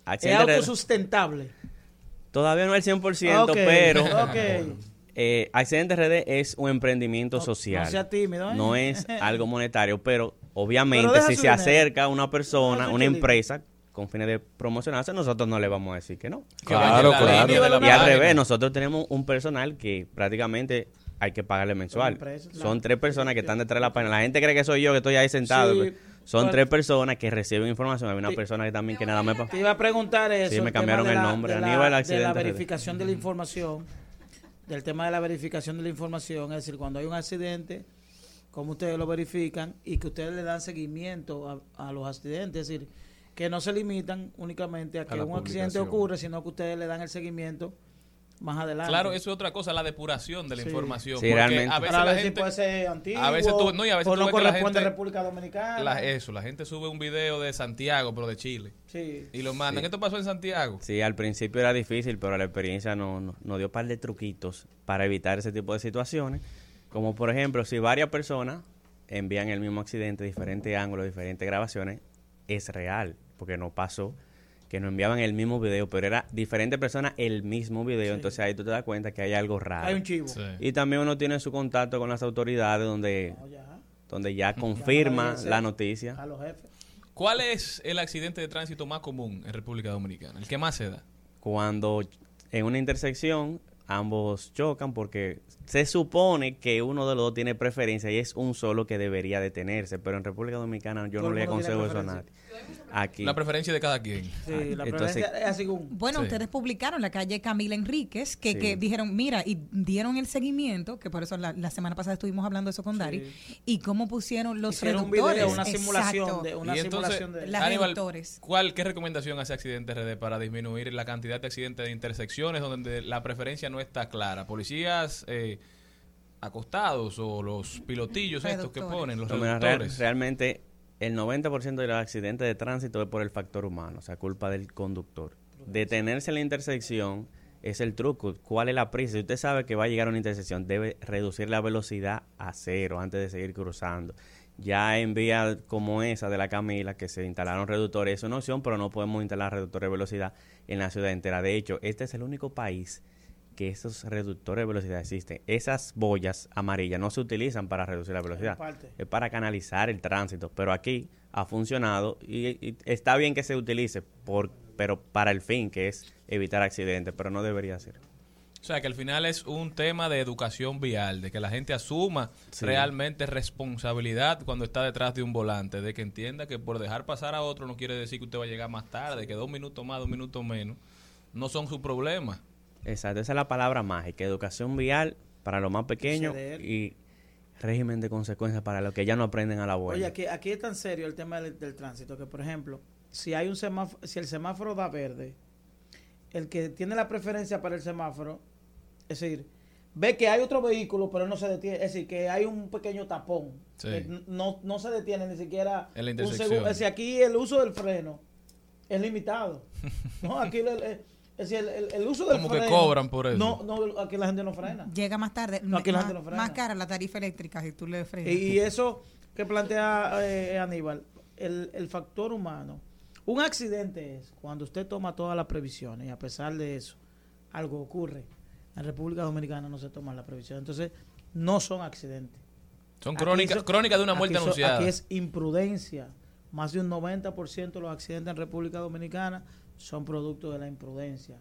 Accidente RD autosustentable. Todavía no el 100%, Ok, pero ok. eh, Accidente RD es un emprendimiento social. no sea tímido, ¿eh? No es algo monetario, pero obviamente Pero si se dinero. acerca una persona, una empresa con fines de promocionarse, nosotros no le vamos a decir que no. Claro, la claro. Y al revés, nosotros tenemos un personal que prácticamente hay que pagarle mensual. empresa, Son tres personas que están detrás de la página. La gente cree que soy yo que estoy ahí sentado. Sí, son tres personas que reciben información. Hay una Sí. persona que también que nada me Te iba a preguntar eso. Sí, me el cambiaron el la- nombre, de la- Aníbal De la Accidente RD. verificación de la información, del tema de la verificación de la información, es decir, cuando hay un accidente, cómo ustedes lo verifican y que ustedes le dan seguimiento a, a los accidentes, es decir, que no se limitan únicamente a que la un accidente ocurre, sino que ustedes le dan el seguimiento más adelante. Claro, eso es otra cosa, la depuración de la Sí. información. Sí, porque realmente. A veces Para la ver si gente, puede ser antiguo, a veces tú- no, y a veces o tú no ves que la corresponde a gente- República Dominicana. la- eso, la gente sube un video de Santiago, pero de Chile. Sí. Y lo mandan. Sí. ¿Esto pasó en Santiago? Sí, al principio era difícil, pero la experiencia no- no- nos dio un par de truquitos para evitar ese tipo de situaciones. Como por ejemplo, si varias personas envían el mismo accidente, diferentes ángulos, diferentes grabaciones, es real, porque no pasó que nos enviaban el mismo video, pero era diferentes personas el mismo video, entonces ahí tú te das cuenta que hay algo raro. Hay un chivo. Sí. Y también uno tiene su contacto con las autoridades donde, No, ya. donde ya confirma la noticia. A los jefes. ¿Cuál es el accidente de tránsito más común en República Dominicana? El que más se da. cuando en una intersección ambos chocan porque se supone que uno de los dos tiene preferencia y es un solo que debería detenerse, pero en República Dominicana yo no le aconsejo eso a nadie. Aquí La preferencia de cada quien. Sí, la entonces- preferencia es así un... Bueno, Sí. ustedes publicaron la calle Camila Enríquez, que, Sí. que dijeron, mira, y dieron el seguimiento, que por eso la, la semana pasada estuvimos hablando de eso con Dari, y cómo pusieron los Hicieron un reductores. video, una simulación Exacto. de una y entonces, simulación de Las Aníbal, reductores. ¿cuál, ¿qué recomendación hace Accidente RD para disminuir la cantidad de accidentes de intersecciones donde la preferencia no está clara? Policías eh, acostados o los pilotillos estos que ponen, los No, mira, real- reductores. realmente el 90% de los accidentes de tránsito es por el factor humano, o sea, culpa del conductor. Detenerse en la intersección es el truco. ¿Cuál es la prisa? Si usted sabe que va a llegar a una intersección, debe reducir la velocidad a cero antes de seguir cruzando. Ya en vías como esa de la Camila, que se instalaron reductores, es una opción, pero no podemos instalar reductores de velocidad en la ciudad entera. De hecho, este es el único país que esos reductores de velocidad existen. Esas boyas amarillas no se utilizan para reducir la velocidad, parte. es para canalizar el tránsito, pero aquí ha funcionado y, y está bien que se utilice, por, pero para el fin que es evitar accidentes, pero no debería ser. O sea, que al final es un tema de educación vial, de que la gente asuma Sí. realmente responsabilidad cuando está detrás de un volante, de que entienda que por dejar pasar a otro no quiere decir que usted va a llegar más tarde, que dos minutos más, dos minutos menos, no son su problema. Exacto, esa es la palabra mágica, educación vial para los más pequeños y régimen de consecuencias para los que ya no aprenden a la buena. Oye, aquí, aquí es tan serio el tema del, del tránsito que, por ejemplo, si hay un semáforo, si el semáforo da verde, el que tiene la preferencia para el semáforo, es decir, ve que hay otro vehículo, pero no se detiene, es decir, que hay un pequeño tapón, Sí. que n- no, no se detiene ni siquiera En la un intersección. segundo. Es decir, aquí el uso del freno es limitado. no, aquí le- le- Es decir, el, el- el uso del Como que cobran por eso. No, no, aquí la gente no frena. Llega más tarde. No, aquí la más, gente no frena. más cara la tarifa eléctrica si tú le frenas. Y, y eso que plantea eh, Aníbal, el, el factor humano. Un accidente es cuando usted toma todas las previsiones y a pesar de eso, algo ocurre. En República Dominicana no se toman las previsiones. Entonces, no son accidentes. Son crónicas crónicas de una muerte aquí son- anunciada. Aquí es imprudencia. Más de un 90% de los accidentes en República Dominicana son producto de la imprudencia,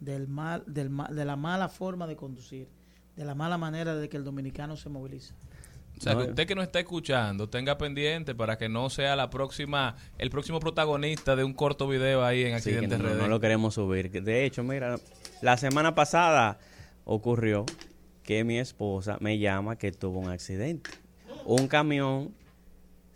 del mal, del ma- de la mala forma de conducir, de la mala manera de que el dominicano se moviliza. O sea, No, que usted que no está escuchando, tenga pendiente para que no sea la próxima, el próximo protagonista de un corto video ahí en Sí, Accidentes no, Redes. no lo queremos subir. De hecho, mira, la semana pasada ocurrió que mi esposa me llama que tuvo un accidente. Un camión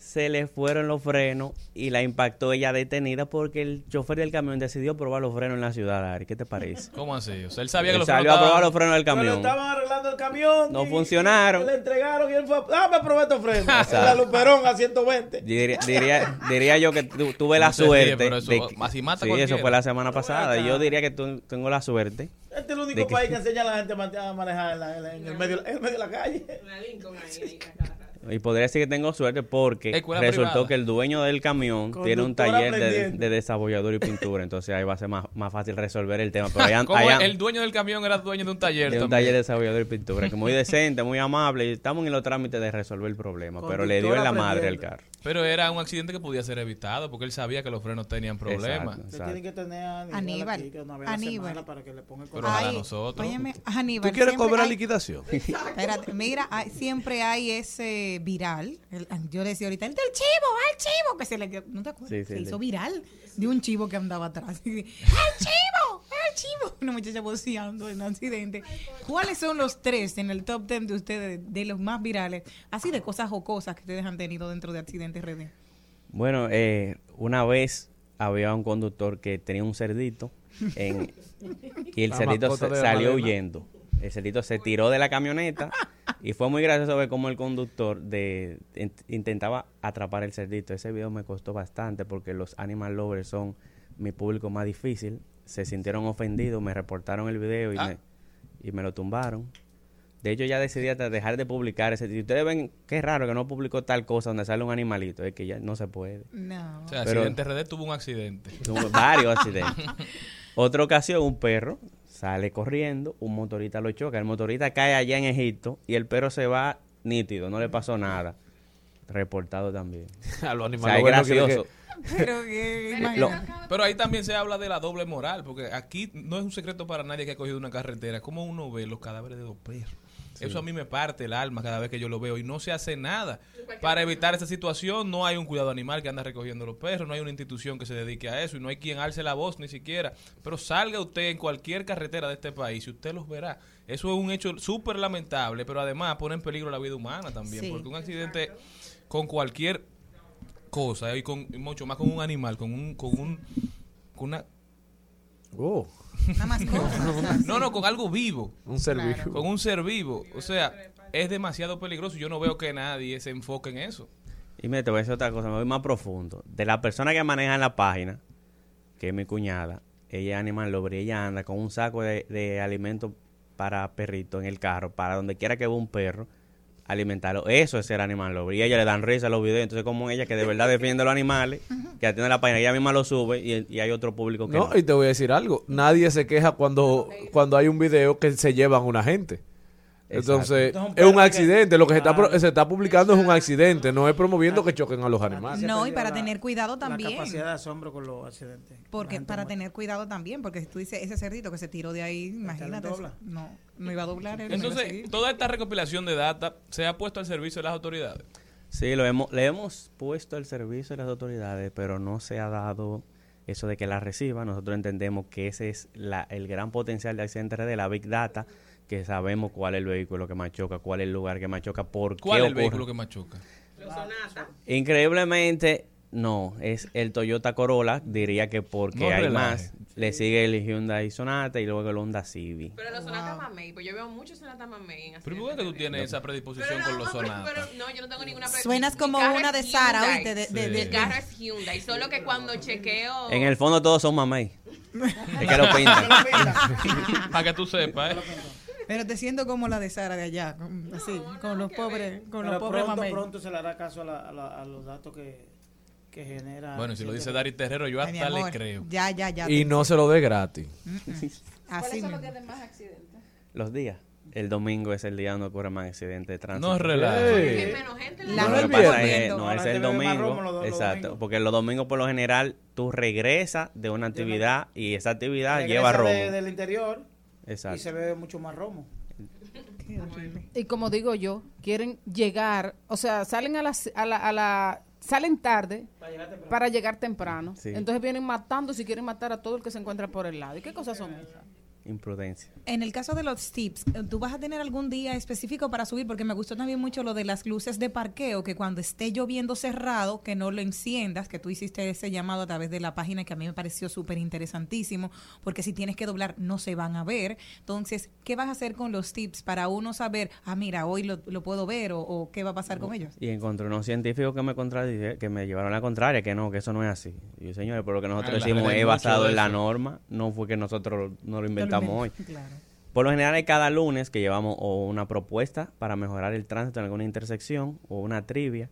se le fueron los frenos y la impactó ella detenida porque el chofer del camión decidió probar los frenos en la ciudad. Ari. ¿Qué te parece? ¿Cómo así? O sea, él sabía que Él los salió a frenos probar estaban- los frenos del Pero camión. estaban arreglando el camión. No y- funcionaron. y le entregaron y él fue, dame probar estos frenos. La Luperón a 120. Diría, diría, diría yo que tu- tuve la No ríe, suerte. pero eso de que- así mata sí, cualquiera. eso fue la semana pasada. Y yo diría que tu- tengo la suerte. Este es el único de que- país que enseña a la gente a a manejar en, la- en la- en el, medio, en el medio de la calle. Y podría decir que tengo suerte porque Escuela resultó privada. que el dueño del camión tiene un taller de, de desabollador y pintura. Entonces ahí va a ser más, más fácil resolver el tema. Pero allá, allá- el dueño del camión era dueño de un taller de un también. taller de desabollador y pintura. Que muy decente, muy amable. Y estamos en los trámites de resolver el problema. Pero le dio en la madre al aprendiente. carro. Pero era un accidente que podía ser evitado porque él sabía que los frenos tenían problemas. Exacto. Usted tiene que tener a Aníbal, Aníbal, aquí, que una vez a la Aníbal. semana para que le ponga el Pero nosotros. Óyeme, Aníbal, ¿Tú quieres cobrar hay- liquidación? Espérate, mira, hay- siempre hay ese viral. el- yo decía ahorita, el del chivo, el chivo, que se le ¿no te acuerdas? Sí, sí, se hizo viral de un chivo que andaba atrás. ¡El chivo! ¡El chivo! Una muchacha boceando en un accidente. ¿Cuáles son los tres en el top ten de ustedes, de los más virales? Así de cosas jocosas que ustedes han tenido dentro de accidentes redes. Bueno, eh, una vez había un conductor que tenía un cerdito en- y el La cerdito se- salió huyendo. El cerdito se tiró de la camioneta y fue muy gracioso ver cómo el conductor de, in- intentaba atrapar el cerdito. Ese video me costó bastante porque los animal lovers son mi público más difícil. Se sintieron ofendidos, me reportaron el video y, Ah. me, y me lo tumbaron. De hecho, ya decidí hasta dejar de publicar ese. Si ustedes ven qué raro que no publicó tal cosa donde sale un animalito, es que ya no se puede. No. O sea, Pero- Accidentes Redes tuvo un accidente. Tuvo varios accidentes. Otra ocasión, un perro sale corriendo, un motorista lo choca, el motorista cae allá en Egipto y el perro se va nítido, no le pasó nada. Reportado también. A los O sea, animales es gracioso. Pero que, Lo- Pero ahí también se habla de la doble moral, porque aquí no es un secreto para nadie que ha cogido una carretera. Como uno ve los cadáveres de los perros. Eso a mí me parte el alma cada vez que yo lo veo y no se hace nada para evitar esa situación. No hay un cuidado animal que anda recogiendo los perros, no hay una institución que se dedique a eso y no hay quien alce la voz ni siquiera. Pero salga usted en cualquier carretera de este país y usted los verá. Eso es un hecho súper lamentable, pero además pone en peligro la vida humana también, Sí. porque un accidente con cualquier cosa y con y mucho más con un animal, con un con un con una Oh, Una mascota. no, no, con algo vivo, un ser vivo. con un ser vivo. O sea, es demasiado peligroso. Yo no veo que nadie se enfoque en eso. Y mira, te voy a decir otra cosa, me voy más profundo. De la persona que maneja en la página, que es mi cuñada, ella es animal lover y ella anda con un saco de, de alimento para perrito en el carro, para donde quiera que vea un perro, alimentarlo. Eso es ser animal lover. Y ella le dan risa a los videos. Entonces, como ella que de verdad defiende a los animales, que atiende la página, ella misma lo sube y, y hay otro público que no. No, y te voy a decir algo. Nadie se queja cuando, cuando hay un video que se llevan una gente. Entonces, Entonces, un es un que- accidente. Lo que se está, se está publicando es un accidente. No es promoviendo que choquen a los animales. No, y para la- tener cuidado La también. capacidad de asombro con los accidentes. Porque La para muere. tener cuidado también, porque si tú dices ese cerdito que se tiró de ahí, imagínate. No, no iba a doblar. él, no iba a Entonces, toda esta recopilación de data se ha puesto al servicio de las autoridades. Sí, lo hemos, le hemos puesto al servicio de las autoridades, pero no se ha dado eso de que la reciba. Nosotros entendemos que ese es la, el gran potencial de accidentes de la Big Data, que sabemos cuál es el vehículo que más choca, cuál es el lugar que más choca, por ¿Cuál qué es el ocurre. vehículo que más choca? Increíblemente, no, es el Toyota Corolla, diría que porque No hay relaje. más. Le sigue el Hyundai Sonata y luego el Honda Civic. Pero los sonatas mamey, pues yo veo muchos sonatas mamey en Pero ¿por qué que tú tienes esa predisposición Pero con no, los pero- sonatas? pero no, yo no tengo ninguna pre- Suenas como una de Sara, oíste, de- de- Sí. de- Mi carro es Hyundai, solo que cuando chequeo... En el fondo todos son mamey. Es que lo pintan. Para que tú sepas, ¿eh? Pero te siento como la de Sara de allá, con- así, con los pobres, con los Pero pobres pronto, pronto se le hará caso a, la- a la- a los datos que, que genera. Bueno, y si lo dice Dari Terrero, yo hasta le creo. Ya, ya, ya. Y no se lo dé gratis. Así mismo. más accidentes? Los días. El domingo es el día donde ocurre más accidentes de tránsito. No relajes. Porque menos gente La No, es, No, es el domingo. los los exacto. Porque los domingos, por lo general, tú regresas de una actividad y esa actividad Regresa lleva de- romo. del interior y se bebe mucho más romo. Y como digo yo, quieren llegar, o sea, salen a las a la, a la salen tarde para llegar temprano. Sí. Entonces vienen matando si quieren matar a todo el que se encuentra por el lado. ¿Y qué cosas son esas? Imprudencia. En el caso de los tips, ¿tú vas a tener algún día específico para subir? Porque me gustó también mucho lo de las luces de parqueo, que cuando esté lloviendo cerrado, que no lo enciendas, que tú hiciste ese llamado a través de la página que a mí me pareció súper interesantísimo, porque si tienes que doblar no se van a ver. Entonces, ¿qué vas a hacer con los tips para uno saber, ah, mira, hoy lo, lo puedo ver o, o qué va a pasar con ellos? Y encontré unos científicos que me contradije- que me llevaron a la contraria, que no, que eso no es así. Y yo, señores, pero lo que nosotros Ah, decimos es basado en la norma, no fue que nosotros no lo inventamos hoy. Claro. Por lo general hay cada lunes que llevamos o una propuesta para mejorar el tránsito en alguna intersección o una trivia,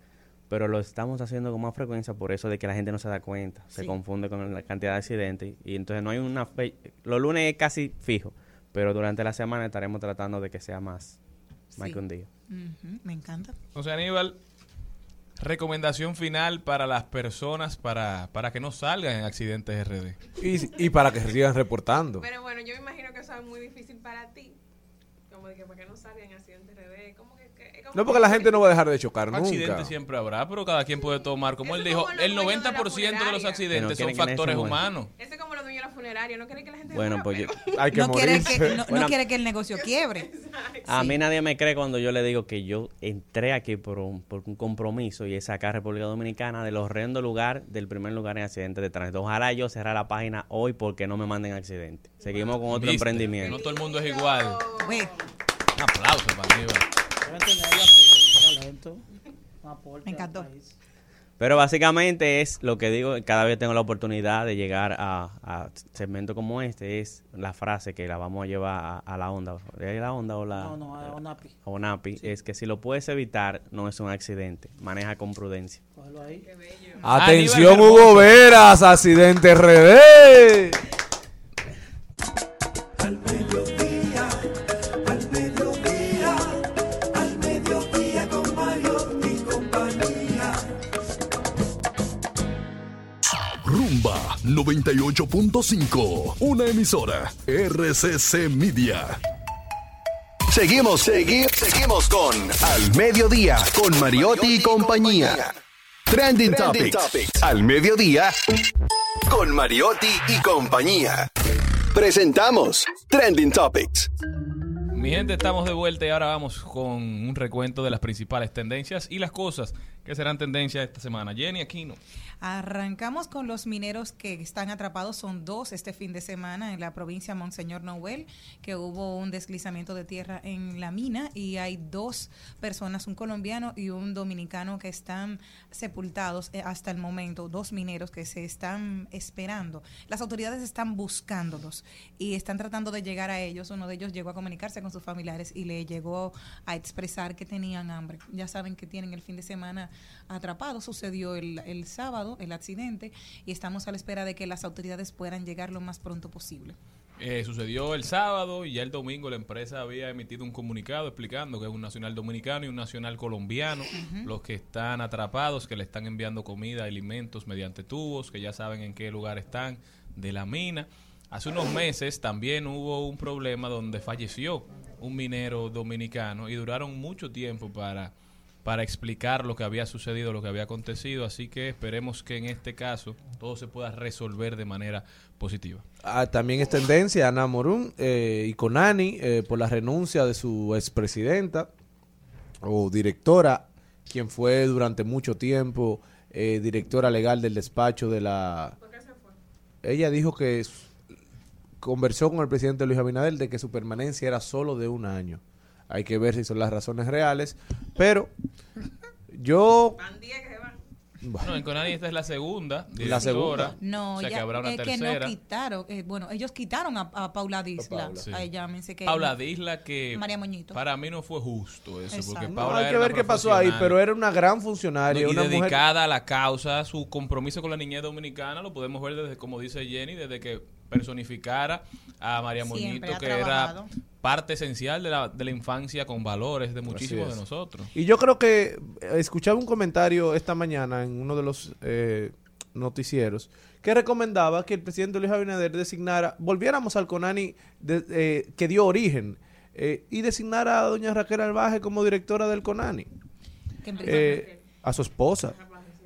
pero lo estamos haciendo con más frecuencia por eso de que la gente no se da cuenta, se confunde con la cantidad de accidentes y entonces no hay una fe los lunes es casi fijo, pero durante la semana estaremos tratando de que sea más, más Sí. que un día. Me encanta. José Aníbal, recomendación final para las personas para, para que no salgan en accidentes RD. Y, y para que sigan reportando. Pero bueno, yo me imagino que eso es muy difícil para ti. Como de que para que no salgan accidentes RD. Como que, No, porque que- la gente no va a dejar de chocar nunca. Accidentes siempre habrá, pero cada quien puede tomar. Como él dijo, como el dueños de la 90% de los accidentes no son factores humanos. Eso es como los dueños de la funeraria. No quieren que la gente Bueno, pues yo, Hay que No quiere, morirse. que, no, quiere que el negocio quiebre. A mí nadie me cree cuando yo le digo que yo entré aquí por un, por un compromiso y es sacar a República Dominicana del horrendo lugar del primer lugar en accidentes de tránsito. Ojalá yo cerrar la página hoy porque no me manden accidentes. Seguimos con otro ¿Viste? emprendimiento. No todo el mundo es igual. Un aplauso para. Deben Me encantó. Pero básicamente es lo que digo, cada vez tengo la oportunidad de llegar a, a segmentos como este, es la frase que la vamos a llevar a, a la onda. ¿Es la onda o la...? No, no, a ONAPI. a ONAPI, es que si lo puedes evitar, no es un accidente. Maneja con prudencia. Ahí. Atención, Hugo Veras, accidente RD. 98.5. Una emisora. RCC Media. Seguimos, seguimos, seguimos con Al Mediodía con Mariotti y compañía. Trending, Topics. Al Mediodía con Mariotti y compañía. Presentamos Trending Topics. Mi gente, estamos de vuelta y ahora vamos con un recuento de las principales tendencias y las cosas que serán tendencias esta semana. Jenny Aquino. Arrancamos con los mineros que están atrapados, son dos este fin de semana en la provincia Monseñor Noel, que hubo un deslizamiento de tierra en la mina y hay dos personas, un colombiano y un dominicano que están sepultados eh, hasta el momento, dos mineros que se están esperando. Las autoridades están buscándolos y están tratando de llegar a ellos. Uno de ellos llegó a comunicarse con sus familiares y le llegó a expresar que tenían hambre. Ya saben que tienen el fin de semana atrapados, sucedió el, el sábado el accidente y estamos a la espera de que las autoridades puedan llegar lo más pronto posible. Eh, sucedió el sábado y ya el domingo la empresa había emitido un comunicado explicando que es un nacional dominicano y un nacional colombiano los que están atrapados, que le están enviando comida, alimentos mediante tubos, que ya saben en qué lugar están de la mina. Hace unos meses también hubo un problema donde falleció un minero dominicano y duraron mucho tiempo para para explicar lo que había sucedido, lo que había acontecido, así que esperemos que en este caso todo se pueda resolver de manera positiva. Ah, también es tendencia Ana Morún eh, y Conani eh, por la renuncia de su expresidenta o directora, quien fue durante mucho tiempo eh, directora legal del despacho de la... Ella dijo que conversó con el presidente Luis Abinader de que su permanencia era solo de un año. Hay que ver si son las razones reales, pero yo que van. No, en Conani esta es la segunda. La segunda. No, o sea ya, que habrá una es que tercera. no quitaron. eh, bueno, ellos quitaron a, a Paula Disla. Paula. Sí. A ella, me dice que Paula Disla que María Moñito. para mí no fue justo eso, porque Exacto. Paula No, hay que ver qué pasó ahí, pero era una gran funcionaria. y una mujer dedicada a la causa, su compromiso con la niñez dominicana lo podemos ver desde, como dice Jenny, desde que personificara a María Moñito, que trabajado. era parte esencial de la, de la infancia con valores de muchísimos de nosotros. Y yo creo que eh, escuchaba un comentario esta mañana en uno de los eh, noticieros que recomendaba que el presidente Luis Abinader designara, volviéramos al CONANI de- eh, que dio origen eh, y designara a doña Raquel Albaje como directora del CONANI. Eh, a su esposa.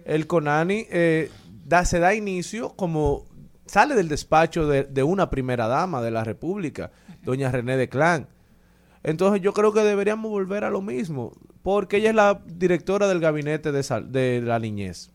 El CONANI eh, da, se da inicio como sale del despacho de, de una primera dama de la República, doña René de Clan. Entonces yo creo que deberíamos volver a lo mismo, porque ella es la directora del gabinete de, sal- de la niñez.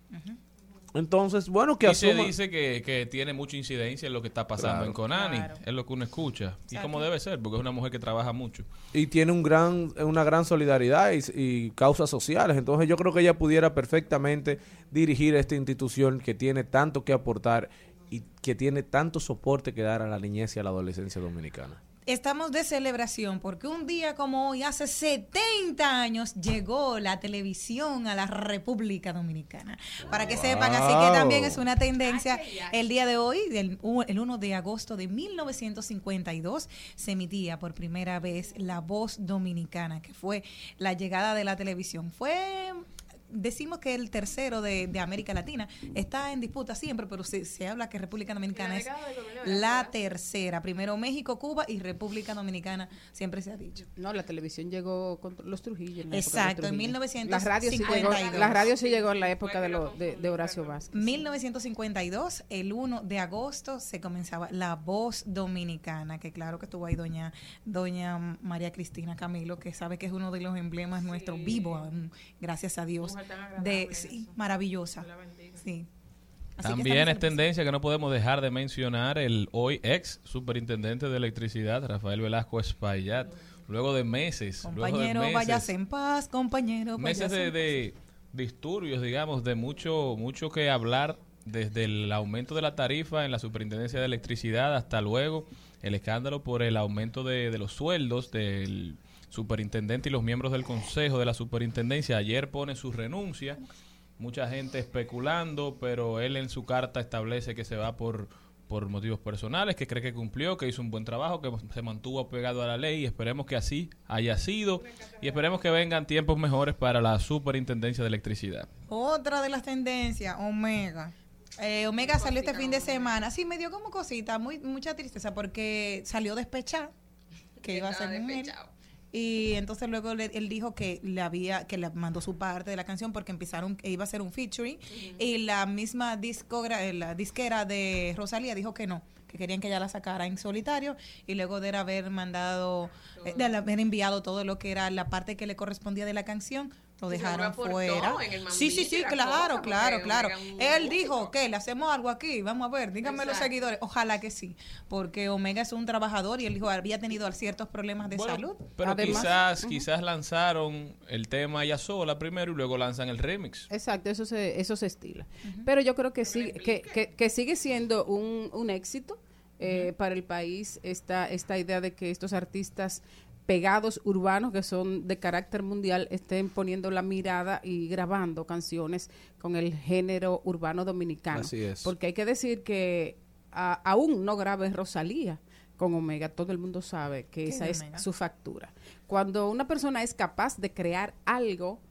Entonces, bueno, que y se dice que, que tiene mucha incidencia en lo que está pasando Claro. en Conani, Claro. es lo que uno escucha, y como debe ser, porque es una mujer que trabaja mucho. y tiene un gran, una gran solidaridad y, y causas sociales. Entonces yo creo que ella pudiera perfectamente dirigir esta institución que tiene tanto que aportar y que tiene tanto soporte que dar a la niñez y a la adolescencia dominicana. Estamos de celebración porque un día como hoy, hace 70 años, llegó la televisión a la República Dominicana. Para que sepan, así que también es una tendencia. El día de hoy, del, el 1 de agosto de 1952, se emitía por primera vez La Voz Dominicana, que fue la llegada de la televisión. Fue decimos que el tercero de, de América Latina está en disputa siempre, pero se, se habla que República Dominicana es la tercera. Primero México, Cuba y República Dominicana, siempre se ha dicho. No, la televisión llegó con los Trujillo. en la época de los Exacto, en Trujillo. La radio sí llegó, 1952. la radio sí llegó en la época de, lo, de, de Horacio Vázquez. 1952, el 1 de agosto, se comenzaba La Voz Dominicana, que claro que estuvo ahí doña, doña María Cristina Camilo, que sabe que es uno de los emblemas nuestros vivos, gracias a Dios. De, sí, maravillosa. Sí. Así que También es tendencia que no podemos dejar de mencionar el hoy ex superintendente de electricidad, Rafael Velasco Espaillat, luego de meses, Compañero, váyase en paz, compañero. meses de, de disturbios, digamos, de mucho, mucho que hablar desde el aumento de la tarifa en la superintendencia de electricidad hasta luego el escándalo por el aumento de, de los sueldos del superintendente y los miembros del consejo de la superintendencia. Ayer pone su renuncia, mucha gente especulando, pero él en su carta establece que se va por por motivos personales, que cree que cumplió, que hizo un buen trabajo, que se mantuvo apegado a la ley y esperemos que así haya sido y esperemos que vengan tiempos mejores para la superintendencia de electricidad. Otra de las tendencias, Omega. Eh, Omega salió este fin de semana. Sí, me dio como cosita, muy, mucha tristeza, porque salió despechada, que iba a ser mujer. Y entonces luego le- él dijo que le había, que le mandó su parte de la canción porque empezaron, que iba a ser un featuring. Y la misma discogra, eh, la disquera de Rosalía dijo que no, que querían que ella la sacara en solitario. Y luego de haber mandado, eh, de haber enviado todo lo que era la parte que le correspondía de la canción, lo dejaron fuera. en el Sí, sí, sí, claro, cosa, claro, claro. Él dijo que le hacemos algo aquí, vamos a ver, díganme los seguidores. Ojalá que sí, porque Omega es un trabajador y él dijo había tenido ciertos problemas de Bueno, salud. Pero Además- quizás, quizás lanzaron el tema ella sola primero y luego lanzan el remix. Exacto, eso se, eso se estila. Pero yo creo que, sí, que, que, que sigue siendo un, un éxito eh, para el país esta, esta idea de que estos artistas pegados urbanos que son de carácter mundial estén poniendo la mirada y grabando canciones con el género urbano dominicano. Así es. Porque hay que decir que a- aún no grave Rosalía con Omega, todo el mundo sabe que ¿Qué esa es Omega? su factura. Cuando una persona es capaz de crear algo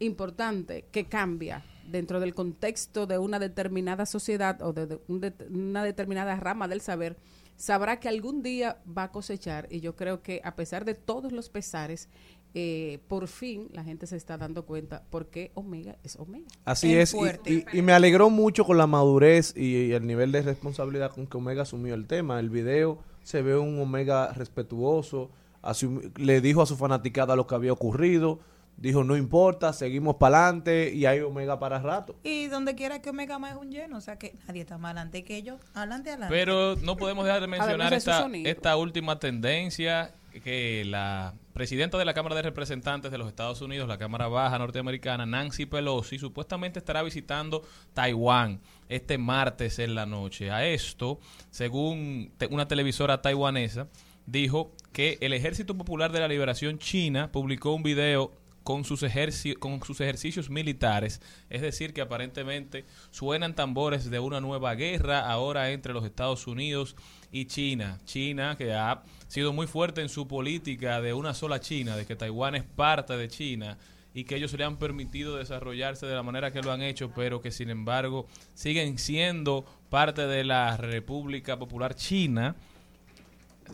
importante que cambia dentro del contexto de una determinada sociedad o de, de un det- una determinada rama del saber, sabrá que algún día va a cosechar y yo creo que a pesar de todos los pesares, eh, por fin la gente se está dando cuenta por qué Omega es Omega. Así es, y, y- y me alegró mucho con la madurez y, y el nivel de responsabilidad con que Omega asumió el tema. El video se ve un Omega respetuoso, asum- le dijo a su fanaticada lo que había ocurrido, dijo no importa, seguimos para adelante y hay Omega para rato. Y donde quiera que Omega más es un lleno, o sea que nadie está más adelante que ellos. Adelante, adelante. Pero no podemos dejar de mencionar esta, esta última tendencia que la presidenta de la Cámara de Representantes de los Estados Unidos, la Cámara Baja norteamericana, Nancy Pelosi, supuestamente estará visitando Taiwán este martes en la noche. A esto, según te- una televisora taiwanesa, dijo que el Ejército Popular de la Liberación China publicó un video con sus, con sus ejercicios militares, es decir, que aparentemente suenan tambores de una nueva guerra ahora entre los Estados Unidos y China. China que ha sido muy fuerte en su política de una sola China, de que Taiwán es parte de China y que ellos le han permitido desarrollarse de la manera que lo han hecho, pero que sin embargo siguen siendo parte de la República Popular China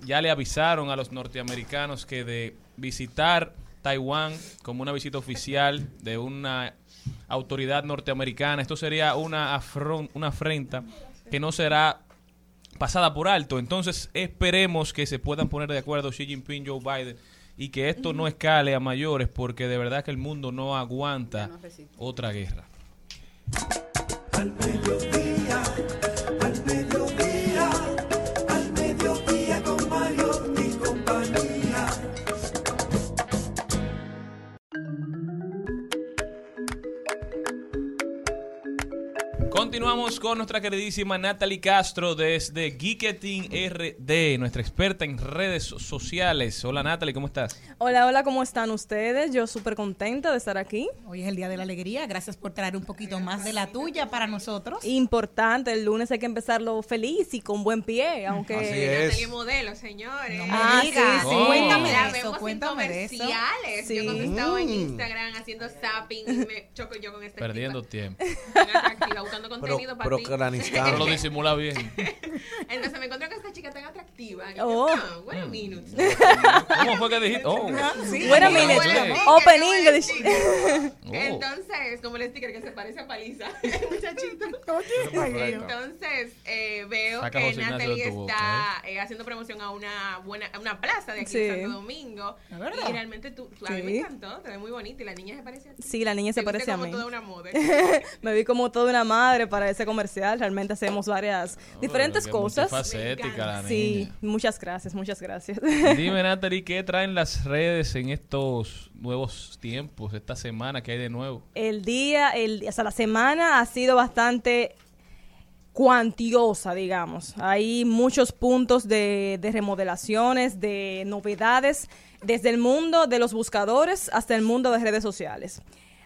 ya le avisaron a los norteamericanos que de visitar Taiwán como una visita oficial de una autoridad norteamericana, esto sería una, afron- una afrenta que no será pasada por alto. Entonces esperemos que se puedan poner de acuerdo Xi Jinping, Joe Biden y que esto no escale a mayores porque de verdad que el mundo no aguanta otra guerra. Al Continuamos con nuestra queridísima Natalie Castro desde Geeketing RD, nuestra experta en redes sociales. Hola Natalie, ¿cómo estás? Hola, hola, ¿cómo están ustedes? Yo súper contenta de estar aquí. Hoy es el Día de la Alegría. Gracias por traer un poquito más de la tuya para nosotros. Importante, el lunes hay que empezarlo feliz y con buen pie, aunque... Así es. Natalie modelo, señores. No me Ah, digas. sí, sí. Cuéntame La de eso, cuéntame de eso. comerciales. Sí. Yo cuando estaba en Mm. Instagram haciendo zapping, y me choco yo con esta Perdiendo tiempo. atractiva, buscando contenido para pero ti. Pero lo disimula bien. Entonces me encontré con esta chica tan atractiva. que Oh. yo, ah, wait a minute. ¿Cómo fue que dijiste? Oh. Wait a minute, Bueno, open English. Oh. Entonces, como el sticker que se parece a Paliza, el muchachito. Entonces, eh, veo Saca que Natalie está eh, haciendo promoción a una buena a una plaza de aquí Sí. en Santo Domingo. ¿Es verdad? Y realmente tú, tú- a mí me Sí. encantó, te ve muy bonita y la niña se parece a ti. Sí, la niña se parece a como mí. toda una moda. Me vi como toda una madre para ese comercial. Realmente hacemos varias diferentes cosas. multifacética la Sí, niña. muchas gracias, muchas gracias. Dime Natalie, ¿qué traen las redes en estos nuevos tiempos, esta semana que hay de nuevo? el día, el, o sea, la semana ha sido bastante cuantiosa, digamos. Hay muchos puntos de, de remodelaciones, de novedades, desde el mundo de los buscadores hasta el mundo de redes sociales.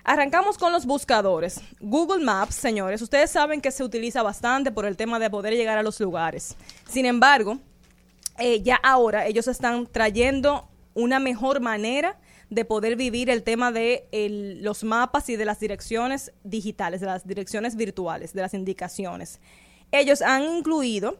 Arrancamos con los buscadores. Google Maps, señores, ustedes saben que se utiliza bastante por el tema de poder llegar a los lugares. Sin embargo, eh, ya ahora ellos están trayendo una mejor manera de poder vivir el tema de los mapas y de las direcciones digitales, de las direcciones virtuales, de las indicaciones. Ellos han incluido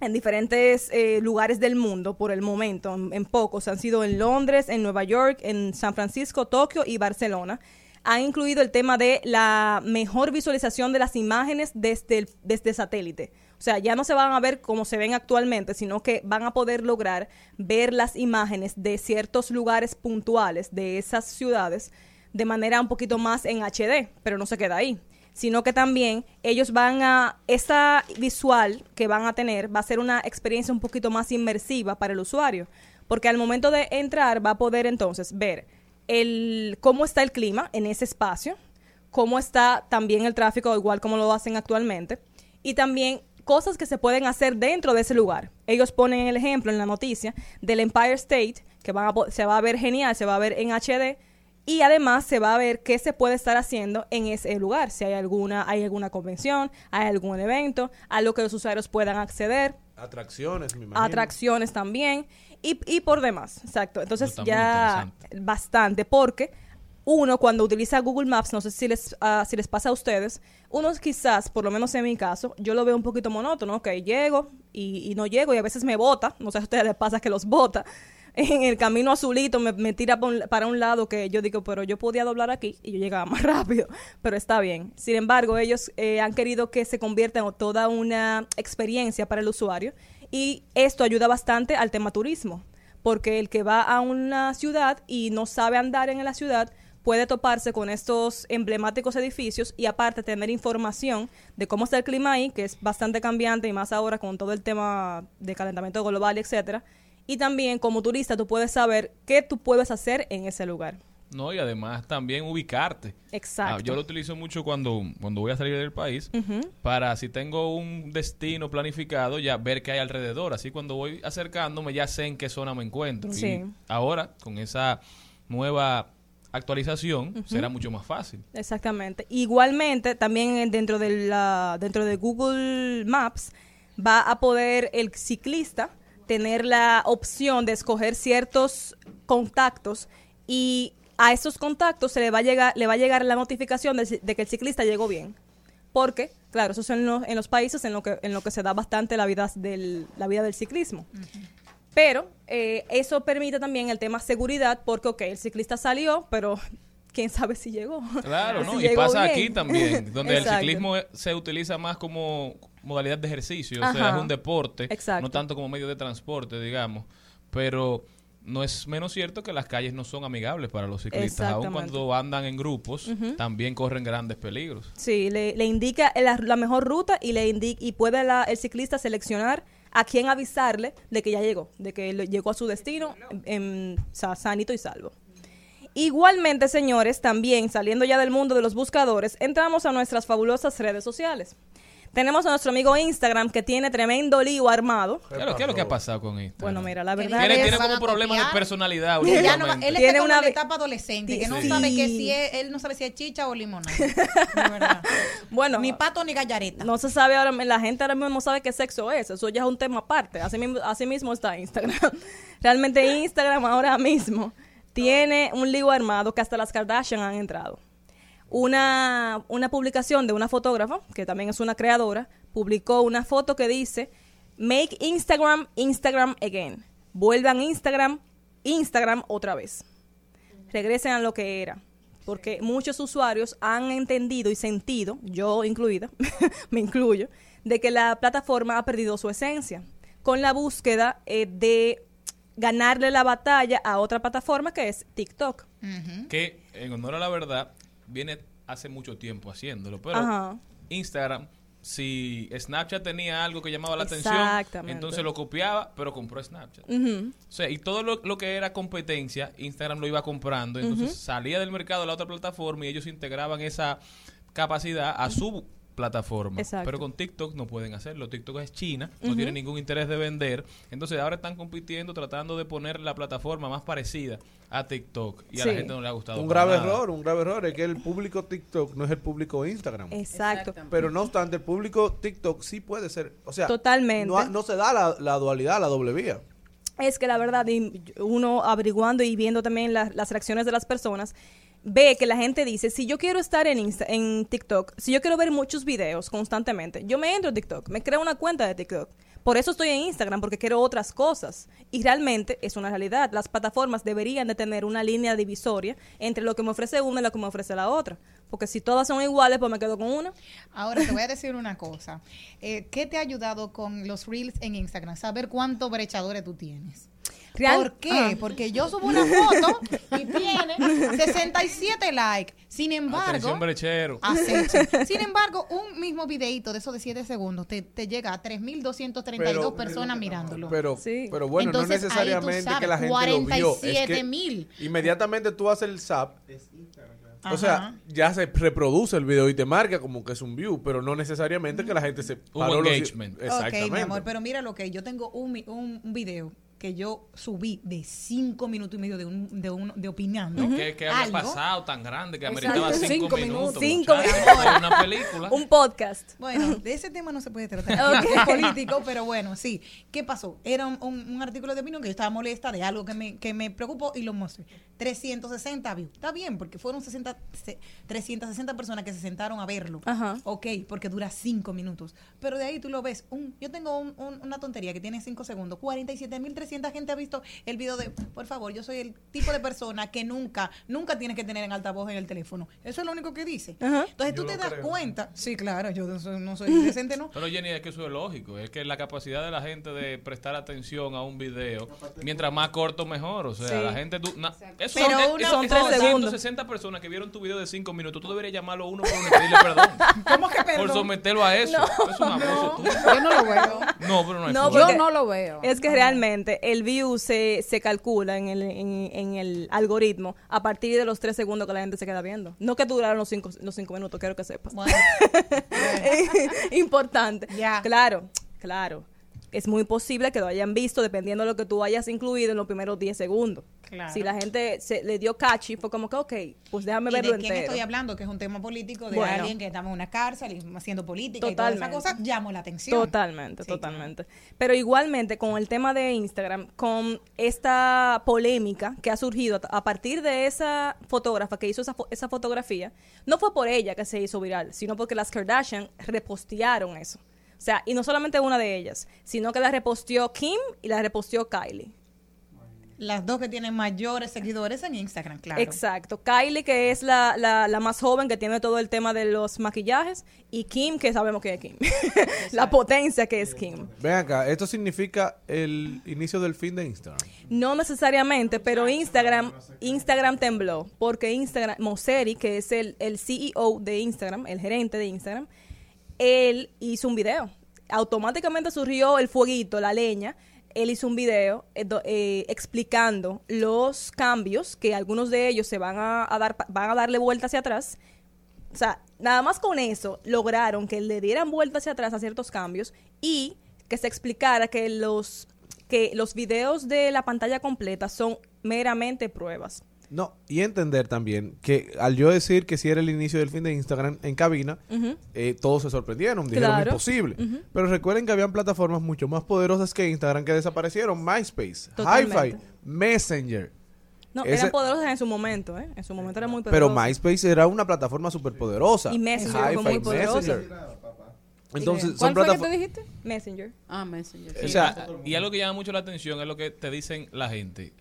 en diferentes eh, lugares del mundo por el momento, en, en pocos, han sido en Londres, en Nueva York, en San Francisco, Tokio y Barcelona. Han incluido el tema de la mejor visualización de las imágenes desde, el, desde satélite. O sea, ya no se van a ver como se ven actualmente, sino que van a poder lograr ver las imágenes de ciertos lugares puntuales de esas ciudades de manera un poquito más en HD, pero no se queda ahí sino que también ellos van a, esa visual que van a tener va a ser una experiencia un poquito más inmersiva para el usuario, porque al momento de entrar va a poder entonces ver el, cómo está el clima en ese espacio, cómo está también el tráfico, igual como lo hacen actualmente, y también cosas que se pueden hacer dentro de ese lugar. Ellos ponen el ejemplo en la noticia del Empire State, que van a po- se va a ver genial, se va a ver en HD, y además se va a ver qué se puede estar haciendo en ese lugar, si hay alguna, hay alguna convención, hay algún evento, a lo que los usuarios puedan acceder, Atracciones, me imagino. atracciones también, y, y por demás, exacto. Entonces está ya bastante, porque uno cuando utiliza Google Maps, no sé si les, ah, si les pasa a ustedes, uno quizás, por lo menos en mi caso, yo lo veo un poquito monótono, ok, llego y, y no llego y a veces me bota, no sé si a ustedes les pasa que los bota, en el camino azulito me, me tira un- para un lado que yo digo, pero yo podía doblar aquí y yo llegaba más rápido, pero está bien. Sin embargo, ellos eh, han querido que se convierta en toda una experiencia para el usuario y esto ayuda bastante al tema turismo, porque el que va a una ciudad y no sabe andar en la ciudad puede toparse con estos emblemáticos edificios y aparte tener información de cómo está el clima ahí, que es bastante cambiante y más ahora con todo el tema de calentamiento global, etcétera, y también como turista tú puedes saber qué tú puedes hacer en ese lugar. No, y además también ubicarte. Exacto. Ah, yo lo utilizo mucho cuando, cuando voy a salir del país para si tengo un destino planificado ya ver qué hay alrededor. Así cuando voy acercándome ya sé en qué zona me encuentro. Sí. Y ahora con esa nueva actualización será mucho más fácil. Exactamente. Igualmente, también en- dentro de la dentro de Google Maps va a poder el ciclista tener la opción de escoger ciertos contactos y a esos contactos se le va a llegar le va a llegar la notificación de, que el ciclista llegó bien. Porque, claro, eso es en los, en los países en lo que en lo que se da bastante la vida del la vida del ciclismo. Pero eh, eso permite también el tema seguridad, porque, ok, el ciclista salió, pero quién sabe si llegó. Claro, Si ¿no? Y pasa bien. aquí también, donde el ciclismo se utiliza más como modalidad de ejercicio, o sea, es un deporte, Exacto. no tanto como medio de transporte, digamos, pero no es menos cierto que las calles no son amigables para los ciclistas, aun cuando andan en grupos, también corren grandes peligros. Sí, le, le indica la, la mejor ruta y le indica, y puede la- el ciclista seleccionar a quién avisarle de que ya llegó, de que llegó a su destino en, en- sa- sanito y salvo. Igualmente, señores, también saliendo ya del mundo de los buscadores, entramos a nuestras fabulosas redes sociales. Tenemos a nuestro amigo Instagram que tiene tremendo lío armado. ¿Qué es lo, qué es lo que ha pasado con esto? Bueno, mira, la verdad Tiene, es- tiene como a problemas de personalidad ya no él Tiene está como una en la vi- etapa adolescente, que no Sí. sabe que si es, él no sabe si es chicha o limonada. Verdad. Bueno, Ni pato ni gallareta. No se sabe ahora, la gente ahora mismo no sabe qué sexo es, eso ya es un tema aparte. Así mismo, así mismo está Instagram. Realmente Instagram ahora mismo tiene un lío armado que hasta las Kardashian han entrado. Una, una publicación de una fotógrafa, que también es una creadora, publicó una foto que dice, Make Instagram Instagram again. Vuelvan Instagram, Instagram otra vez. Regresen a lo que era. Porque muchos usuarios han entendido y sentido, yo incluida, me incluyo, de que la plataforma ha perdido su esencia con la búsqueda eh, de ganarle la batalla a otra plataforma que es TikTok. que en honor a la verdad viene hace mucho tiempo haciéndolo, pero Ajá. Instagram si Snapchat tenía algo que llamaba la atención, entonces lo copiaba, pero compró Snapchat. O sea, y todo lo, lo que era competencia, Instagram lo iba comprando, entonces salía del mercado la otra plataforma y ellos integraban esa capacidad a su plataforma. Exacto. Pero con TikTok no pueden hacerlo. TikTok es China, no tiene ningún interés de vender. Entonces ahora están compitiendo tratando de poner la plataforma más parecida a TikTok y a la Sí. gente no le ha gustado. Un grave nada. error, un grave error es que el público TikTok no es el público Instagram. Exacto. Pero no obstante, el público TikTok sí puede ser, o sea, Totalmente. No, no se da la, la dualidad, la doble vía. Es que la verdad, uno averiguando y viendo también la- las reacciones de las personas, ve que la gente dice, si yo quiero estar en, Insta- en TikTok, si yo quiero ver muchos videos constantemente, yo me entro a TikTok, me creo una cuenta de TikTok. Por eso estoy en Instagram, porque quiero otras cosas. Y realmente es una realidad. Las plataformas deberían de tener una línea divisoria entre lo que me ofrece una y lo que me ofrece la otra. Porque si todas son iguales, pues me quedo con una. Ahora te voy a decir una cosa. Eh, ¿Qué te ha ayudado con los reels en Instagram? Saber cuántos brechadores tú tienes. Real- ¿Por qué? Ah. Porque yo subo una foto y tiene 67 likes. Sin embargo. Sin embargo, un mismo videito de esos de 7 segundos te, te llega a 3.232 Pero- personas mirándolo. Pero, pero bueno, Entonces, no ahí tú necesariamente sabes, que la gente lo vio. Es que 47,000. inmediatamente tú haces el zap. O Ajá. sea, ya se reproduce el video y te marca como que es un view, pero no necesariamente que la gente se los- engagement. Exactamente. Ok, mi amor, pero mira lo que yo tengo un, un, un video que yo subí de cinco minutos y medio de un, de un, de opinando. ¿Qué, qué había algo. pasado tan grande que Exacto. ameritaba cinco, Cinco minutos? Cinco minutos. Una película. Un podcast. Bueno, de ese tema no se puede tratar. Ok. Es político, pero bueno, sí. ¿Qué pasó? Era un, un- un artículo de opinión que yo estaba molesta de algo que me, que me preocupó y lo mostré. 360 views. Está bien, porque fueron 60, se- 360 personas que se sentaron a verlo. Ajá. Ok, porque dura 5 minutos. Pero de ahí tú lo ves. Un, yo tengo un- un- una tontería que tiene 5 segundos. 47.300 gente ha visto el video de, por favor, yo soy el tipo de persona que nunca, nunca tienes que tener en altavoz en el teléfono. Eso es lo único que dice. Entonces tú Yo te lo das creo. cuenta. Sí, claro, yo no soy, no soy decente, ¿no? Pero Jenny, es que eso es lógico. Es que la capacidad de la gente de prestar atención a un video, mientras más corto, mejor. O sea, Sí. la gente... tú- na- eso Pero son, una- eso- son segundos. 160 personas que vieron tu video de 5 minutos, tú deberías llamarlo uno por uno y pedirle perdón. ¿Cómo que Por someterlo a eso. No, es un abuso. tú. Yo no lo veo. No, pero no hay No, porque no lo veo. Es que realmente el view se, se calcula en el, en, en el algoritmo a partir de los tres segundos que la gente se queda viendo. No que duraron los cinco, los cinco minutos, quiero que sepas. Importante. Claro, claro. Es muy posible que lo hayan visto dependiendo de lo que tú hayas incluido en los primeros 10 segundos. Claro. Si la gente se le dio catchy, fue como que, ok, pues déjame ¿Y verlo de quién entero. estoy hablando? Que es un tema político de Bueno. alguien que estaba en una cárcel y haciendo política Totalmente. y toda esa cosa, llamó la atención. Totalmente, Sí, totalmente. Pero igualmente con el tema de Instagram, con esta polémica que ha surgido a a partir de esa fotógrafa que hizo esa, fo- esa fotografía, no fue por ella que se hizo viral, sino porque las Kardashian repostearon eso. O sea, y no solamente una de ellas, sino que la reposteó Kim y la reposteó Kylie. Las dos que tienen mayores seguidores en Instagram, claro. Exacto. Kylie, que es la, la, la más joven que tiene todo el tema de los maquillajes, y Kim, que sabemos que es Kim. la potencia que es Kim. Ven acá, esto significa el inicio del fin de Instagram. No necesariamente, pero Instagram, Instagram tembló, porque Instagram, Mosseri, que es el, el CEO de Instagram, el gerente de Instagram, él hizo un video. Automáticamente surgió el fueguito, la leña. Él hizo un video eh, eh, explicando los cambios que algunos de ellos se van a, a dar, van a darle vuelta hacia atrás. O sea, nada más con eso lograron que le dieran vuelta hacia atrás a ciertos cambios y que se explicara que los que los videos de la pantalla completa son meramente pruebas. No, y entender también que al yo decir que si era el inicio del fin de Instagram en cabina, eh, todos se sorprendieron, dijeron Claro. imposible. Pero recuerden que habían plataformas mucho más poderosas que Instagram que desaparecieron, MySpace. HiFi, Messenger. No, Ese- eran poderosas en su momento, ¿eh? En su momento era muy Pero poderosa. MySpace era una plataforma súper poderosa. Y Messenger fue muy poderosa. Entonces, ¿Cuál son fue que plataformas... te dijiste? Messenger. Ah, Messenger. O sea, y algo que llama mucho la atención es lo que te dicen la gente.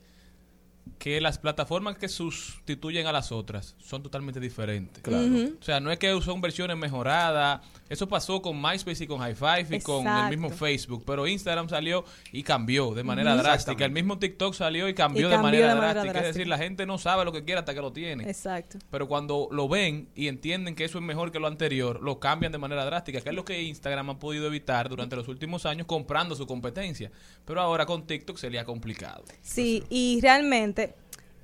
Que las plataformas que sustituyen a las otras son totalmente diferentes. Claro. O sea, no es que son versiones mejoradas. Eso pasó con MySpace y con Hi5 y con el mismo. Facebook. Pero Instagram salió y cambió de manera drástica. El mismo TikTok salió y cambió, Y de, manera de manera drástica. Es drástica. decir, la gente no sabe lo que quiere hasta que lo tiene. Exacto. Pero cuando lo ven y entienden que eso es mejor que lo anterior, lo cambian de manera drástica, que es lo que Instagram ha podido evitar durante los últimos años comprando su competencia. Pero ahora con TikTok sería complicado. Sí, y realmente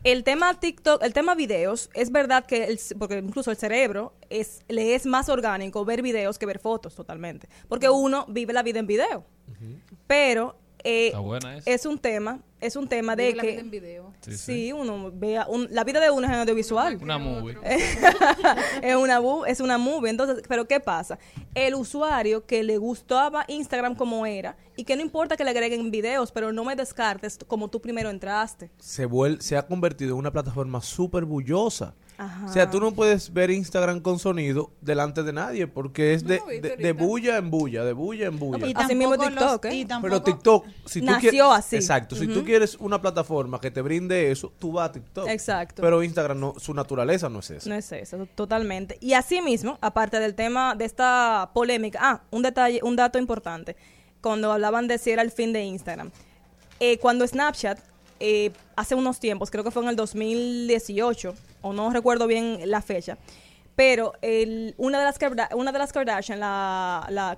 el tema TikTok, el tema videos, es verdad que, el, porque incluso el cerebro es, le es más orgánico ver videos que ver fotos totalmente. Porque uno vive la vida en video. Pero eh, Está buena esa. es un tema, es un tema de que... vida en video. Sí, Sí, sí. uno vea, un- la vida de uno es en audiovisual. Una movie. es una bu- es una movie. Entonces, pero ¿qué pasa? El usuario que le gustaba Instagram como era y que no importa que le agreguen videos, pero no me descartes como tú primero entraste. se, vuel- se ha convertido en una plataforma súper bullosa. Ajá. O sea, tú no puedes ver Instagram con sonido delante de nadie porque es de, No, de, bulla en bulla, de bulla en bulla. y Así mismo TikTok, los- ¿eh? y Pero TikTok, si tú Nació quieres, así. Exacto, si tú quieres una plataforma que te brinde eso, tú vas a TikTok. Exacto. Pero Instagram no, su naturaleza no es esa. No es eso, totalmente. Y asimismo, aparte del tema de esta polémica, ah, un detalle, un dato importante, cuando hablaban de si era el fin de Instagram. Eh, cuando Snapchat, eh, hace unos tiempos, creo que fue en el 2018, o no recuerdo bien la fecha, pero el, una, de las, una de las Kardashian,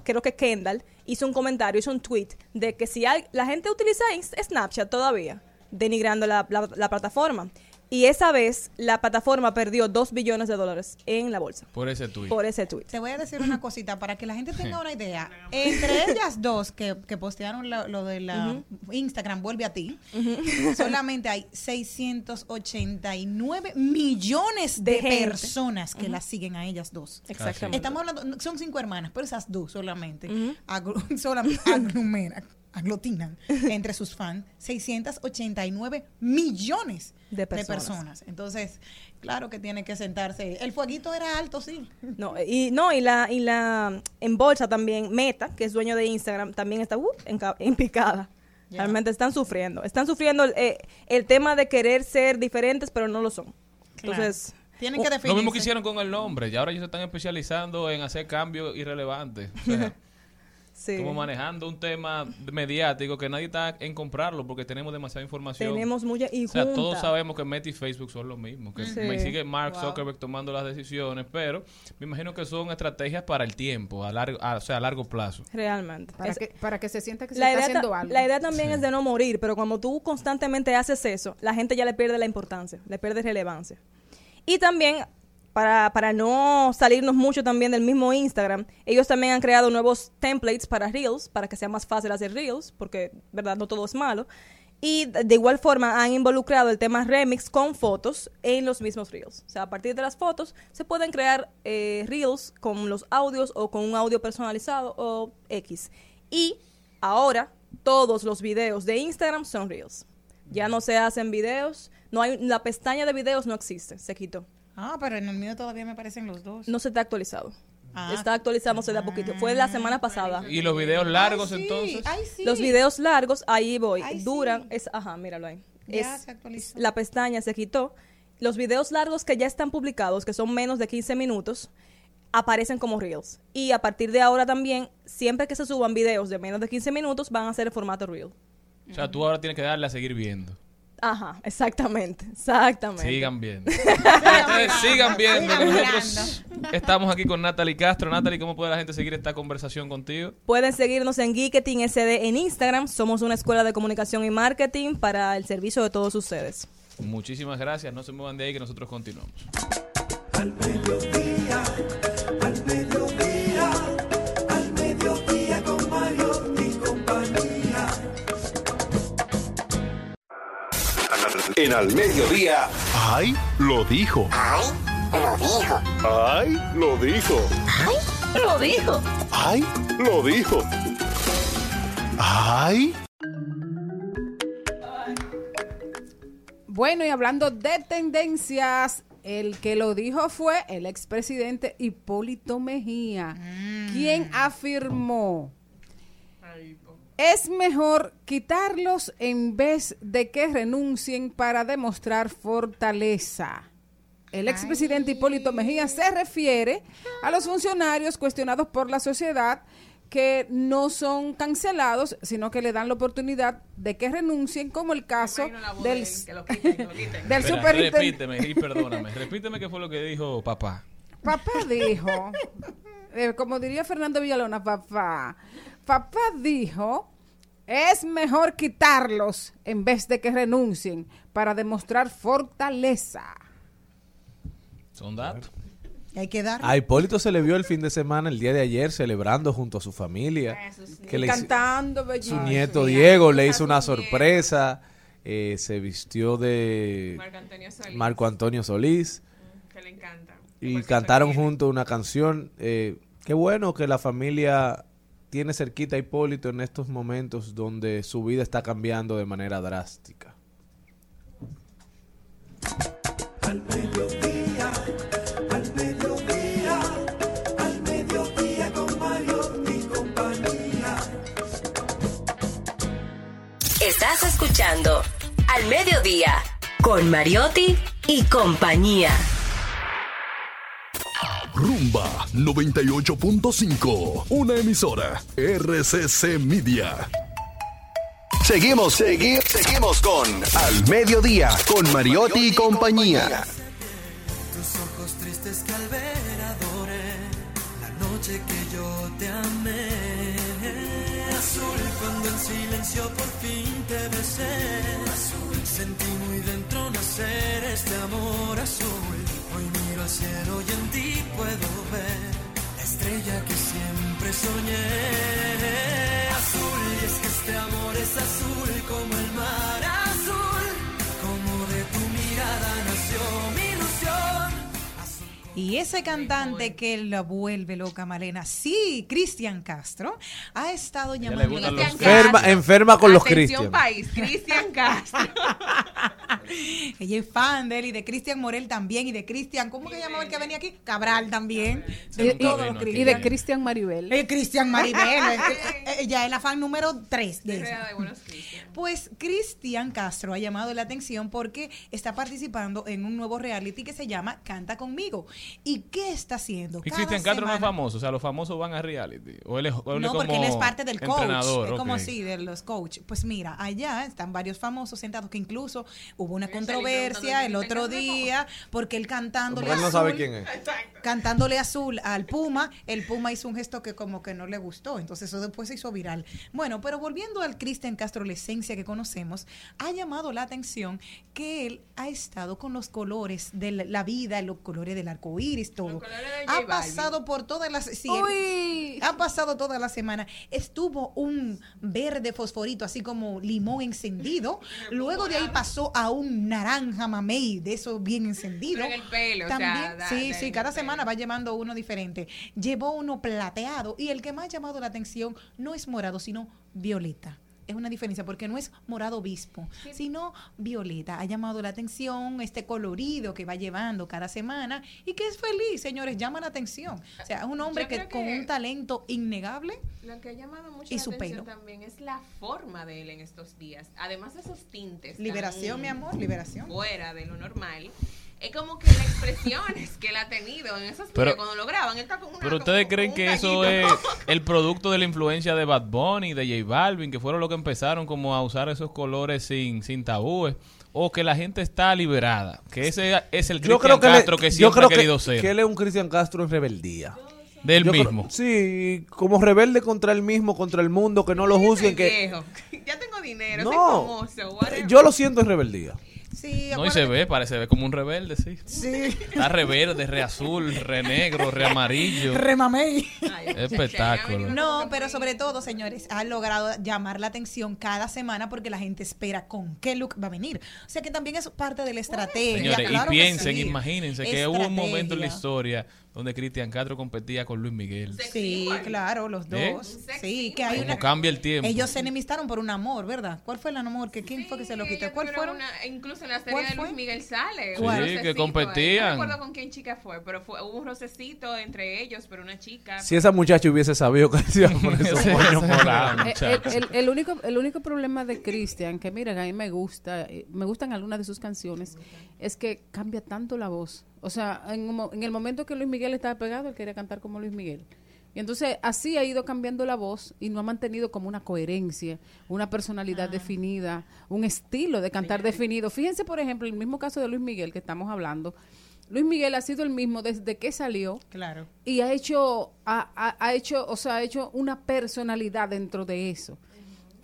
creo que Kendall, hizo un comentario, hizo un tweet de que si hay, la gente utiliza Snapchat todavía, denigrando la plataforma. Y esa vez la plataforma perdió 2 billones de dólares en la bolsa Por ese tweet. por ese tweet. Te voy a decir una cosita para que la gente tenga una idea. Entre ellas dos que, que postearon lo, lo de la Instagram, vuelve a ti, solamente hay 689 millones de, personas que las siguen a ellas dos. Exactamente. Estamos hablando, son cinco hermanas, pero esas dos solamente, agru- solamente aglomeran, aglutinan entre sus fans 689 millones De de personas. personas. Entonces, claro que tiene que sentarse. El fueguito era alto, sí. No, y no, y la, y la en bolsa también, Meta, que es dueño de Instagram, también está uh, en, en picada. Realmente están sufriendo. Están sufriendo eh, el tema de querer ser diferentes, pero no lo son. Entonces, Tienen que Lo mismo definirse. que hicieron con el nombre. Y ahora ellos se están especializando en hacer cambios irrelevantes. O sea, Sí. Como manejando un tema mediático que nadie está en comprarlo porque tenemos demasiada información. Tenemos mucha y O sea, todos junta. sabemos que Meta y Facebook son lo mismo. Que Sí. me sigue Mark Wow. Zuckerberg tomando las decisiones, pero me imagino que son estrategias para el tiempo, a largo, a- o sea, a largo plazo. Realmente. Para, Es- que, para que se sienta que se está haciendo algo. la idea también es de no morir, pero cuando tú constantemente haces eso, la gente ya le pierde la importancia, le pierde relevancia. Y también, para, para no salirnos mucho también del mismo Instagram, ellos también han creado nuevos templates para Reels, para que sea más fácil hacer Reels, porque, verdad, no todo es malo. Y de igual forma han involucrado el tema remix con fotos en los mismos Reels. O sea, a partir de las fotos se pueden crear eh, Reels con los audios o con un audio personalizado o X. Y ahora todos los videos de Instagram son Reels. Ya no se hacen videos, no hay la pestaña de videos no existe, se quitó. Ah, pero en el mío todavía me aparecen los dos. No se está actualizado. Ah. Está actualizándose de a poquito. Fue la semana pasada. ¿Y los videos largos entonces? Los videos largos, ahí voy. Ay, Duran, es, ajá, míralo ahí. Ya Es- se actualizó. La pestaña se quitó. Los videos largos que ya están publicados, que son menos de 15 minutos, aparecen como Reels. Y a partir de ahora también, siempre que se suban videos de menos de 15 minutos, van a ser en formato Reel. O sea, tú ahora tienes que darle a seguir viendo. Ajá, exactamente, exactamente. Sigan viendo. Ustedes sigan viendo. Nosotros estamos aquí con Natalie Castro. Natalie, ¿cómo puede la gente seguir esta conversación contigo? Pueden seguirnos en Geeketing SD en Instagram. Somos una escuela de comunicación y marketing para el servicio de todos ustedes. Muchísimas gracias. No se muevan de ahí que nosotros continuamos. Al mediodía, En al mediodía. ¡Ay! Lo dijo. ¡Ay! Lo dijo. ¡Ay! Lo dijo. ¡Ay! Lo dijo. ¡Ay! Lo dijo. ¡Ay! Bueno, y hablando de tendencias, el que lo dijo fue el expresidente Hipólito Mejía, quien afirmó, es mejor quitarlos en vez de que renuncien para demostrar fortaleza. El expresidente Hipólito Mejía se refiere a los funcionarios cuestionados por la sociedad que no son cancelados, sino que le dan la oportunidad de que renuncien, como el caso del, del superintendente. Repíteme y perdóname. Repíteme qué fue lo que dijo papá. Papá dijo, eh, como diría Fernando Villalona, papá, papá dijo, es mejor quitarlos en vez de que renuncien para demostrar fortaleza. Son datos. Hay que dar. A Hipólito se le vio el fin de semana, el día de ayer, celebrando junto a su familia. Que le hizo- Cantando, su bellísimo. nieto Ay, Diego le hizo su una nieto. sorpresa. eh, se vistió de Marco Antonio Solís. Marco Antonio Solís. Que le encanta. Y cantaron juntos una canción. eh, qué bueno que la familia tiene cerquita a Hipólito en estos momentos donde su vida está cambiando de manera drástica. Al mediodía, al mediodía, al mediodía con Mario y compañía. Estás escuchando Al Mediodía con Mariotti y compañía. Rumba 98.5. Una emisora. RCC Media. Seguimos, seguimos, seguimos con Al Mediodía con Mariotti y compañía. Tus ojos tristes que al ver adoré la noche que yo te amé. Azul cuando en silencio por fin te besé. Azul sentí muy dentro nacer este amor azul. Al cielo y en ti puedo ver la estrella que siempre soñé. Azul y es que este amor es azul como el mar Y ese cantante que la vuelve loca, Malena, sí, Cristian Castro, ha estado llamando los Enferma- enferma con los Atención Cristian. país, Cristian Castro. Ella es fan de él y de Cristian Morel también y de Cristian, ¿cómo que llamaba el que venía aquí? Cabral también. Y, De y- todos los y Cristian. de Cristian Maribel. Eh, Cristian Maribel. eh, eh, Ella es la fan número 3 de de. Pues Cristian Castro ha llamado la atención porque está participando en un nuevo reality que se llama Canta conmigo. ¿Y qué está haciendo? Y Cristian Castro no es famoso, o sea, los famosos van a reality. O él es, o él No, porque él es parte del coach. entrenador, Es como ok. así, de los coach. Pues mira, allá están varios famosos sentados que incluso hubo una controversia el otro día porque él cantándole él no azul, sabe quién es. cantándole azul al Puma, el Puma hizo un gesto que como que no le gustó, entonces eso después se hizo viral. Bueno, pero volviendo al Cristian Castro, la esencia que conocemos, ha llamado la atención que él ha estado con los colores de la vida, los colores del arco iris, todo. Ha pasado por todas las... sí, Uy. ha pasado toda la semana. Estuvo un verde fosforito, así como limón encendido. Luego de ahí pasó a un naranja mamey, de eso bien encendido. Pero en el pelo, o También, sea, da- sí, da sí, cada semana va llevando uno diferente. Llevó uno plateado y el que más ha llamado la atención no es morado, sino violeta. Es una diferencia porque no es morado obispo, sino violeta. Ha llamado la atención este colorido que va llevando cada semana y que es feliz, señores, llama la atención. O sea, es un hombre que con un talento innegable Lo que ha llamado mucho Y la su atención pelo. también es la forma de él en estos días. Además de esos tintes. Liberación, mi amor, liberación. Fuera de lo normal. Es como que las expresiones que él ha tenido en esos Pero- videos cuando lo graban, él está con una Pero ustedes como- creen que eso es el producto de la influencia de Bad Bunny, de J Balvin, que fueron los que empezaron como a usar esos colores sin, sin tabúes, o que la gente está liberada, que ese es el Cristian creo que, Castro le- que yo siempre creo ha querido que, ser. que él es un Cristian Castro en rebeldía. Del Yo creo- mismo. sí, como rebelde contra el mismo, contra el mundo, que no lo juzguen. que Viejo. Ya tengo dinero, soy No, famoso. whatever. yo lo siento en rebeldía. Sí, No, y se ve, parece ve como un rebelde, sí. Sí. Está re verde, re azul, re negro, re amarillo. Remamey. Espectáculo. No, pero sobre todo, señores, ha logrado llamar la atención cada semana porque la gente espera con qué look va a venir. O sea que también es parte de la estrategia. Señores, claro y que piensen, sí. imagínense que hubo un momento en la historia donde Cristian Castro competía con Luis Miguel. Sí, claro, los ¿Eh? dos. Sí, que hay Como una... cambia el tiempo. Ellos se enemistaron por un amor, ¿verdad? ¿Cuál fue el amor? que ¿Quién fue que se lo quitó? ¿Cuál fueron? una- incluso en la serie ¿Cuál de? Luis Miguel sale. Sí, que competían. No recuerdo con quién chica fue, pero fue, hubo un rocecito entre ellos, pero una chica. Si esa muchacha hubiese sabido que se iba a poner moños ese- morados. Eh, el, el- el único, el único problema de Cristian, que miren, a mí me gusta, eh, me gustan algunas de sus canciones, es que cambia tanto la voz. O sea, en, el momento que Luis Miguel estaba pegado, él quería cantar como Luis Miguel. Y entonces así ha ido cambiando la voz y no ha mantenido como una coherencia, una personalidad definida, un estilo de cantar definido. Fíjense, por ejemplo, el mismo caso de Luis Miguel que estamos hablando. Luis Miguel ha sido el mismo desde que salió Claro. y ha hecho ha, ha- ha hecho o sea ha hecho una personalidad dentro de eso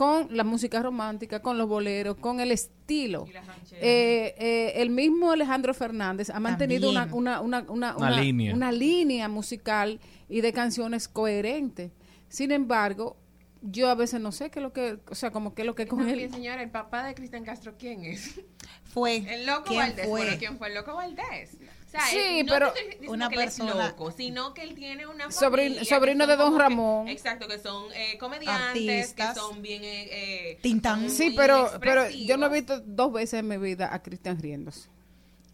con la música romántica con los boleros con el estilo Eh, eh, el mismo Alejandro Fernández ha mantenido una una, una, una, Una línea. una línea musical y de canciones coherentes sin embargo yo a veces no sé qué es lo que o sea como qué es lo que con él señora, el papá de Cristian Castro, ¿quién es? Fue. El loco ¿Quién Valdés. fue? Bueno, ¿quién fue el loco Valdés? O sea, Sí, no pero te estoy diciendo una que él es persona- loco, sino que él tiene una familia sobrino de Don que- Ramón. exacto, que son eh, comediantes, Artistas. que son bien... Eh, eh, Tintán. sí pero pero yo no he visto dos veces en mi vida a Cristian riéndose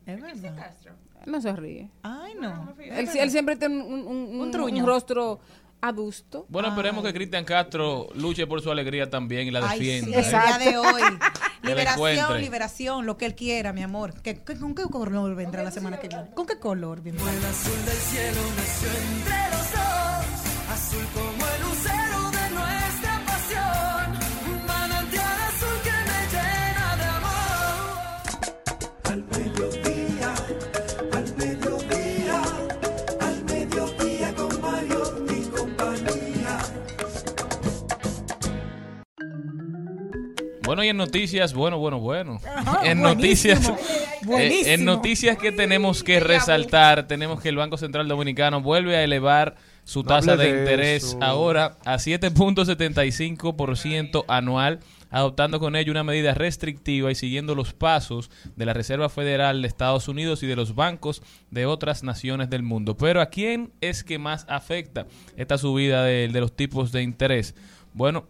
Es verdad. Castro. No se ríe Ay, no. Él, él siempre tiene un, un, un- truño. un rostro adusto. Bueno, esperemos que Cristian Castro luche por su alegría también y la Ay, sí, defienda. el ¿eh? día de hoy. La liberación, liberación, lo que él quiera, mi amor. ¿Qué, qué- con qué color vendrá la semana que viene? ¿Con qué color vendrá? El azul del cielo nació entre Bueno, y en noticias, bueno, bueno, bueno. Ajá, en buenísimo, noticias, eh, buenísimo. en noticias que tenemos que resaltar, tenemos que el Banco Central Dominicano vuelve a elevar su No tasa de de interés eso. ahora a 7.75% anual, adoptando con ello una medida restrictiva y siguiendo los pasos de la Reserva Federal de Estados Unidos y de los bancos de otras naciones del mundo. Pero ¿a quién es que más afecta esta subida de, de los tipos de interés? Bueno,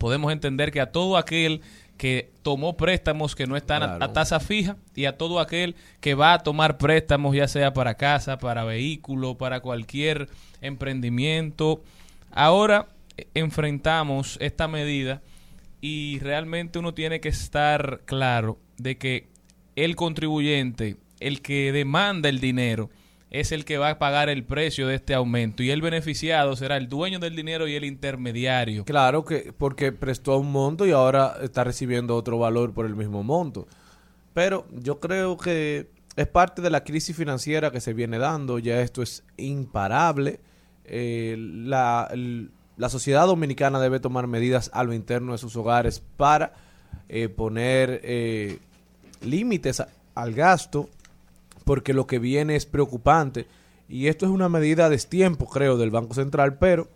podemos entender que a todo aquel que tomó préstamos que no están a- Claro. a, tasa fija y a todo aquel que va a tomar préstamos, ya sea para casa, para vehículo, para cualquier emprendimiento. Ahora eh, enfrentamos esta medida y realmente uno tiene que estar claro de que el contribuyente, el que demanda el dinero, es el que va a pagar el precio de este aumento y el beneficiado será el dueño del dinero y el intermediario. Claro que porque prestó un monto y ahora está recibiendo otro valor por el mismo monto. Pero yo creo que es parte de la crisis financiera que se viene dando, ya esto es imparable. Eh, la, la sociedad dominicana debe tomar medidas a lo interno de sus hogares para eh, poner eh, límites al gasto, porque lo que viene es preocupante. Y esto es una medida de tiempo, creo, del Banco Central, pero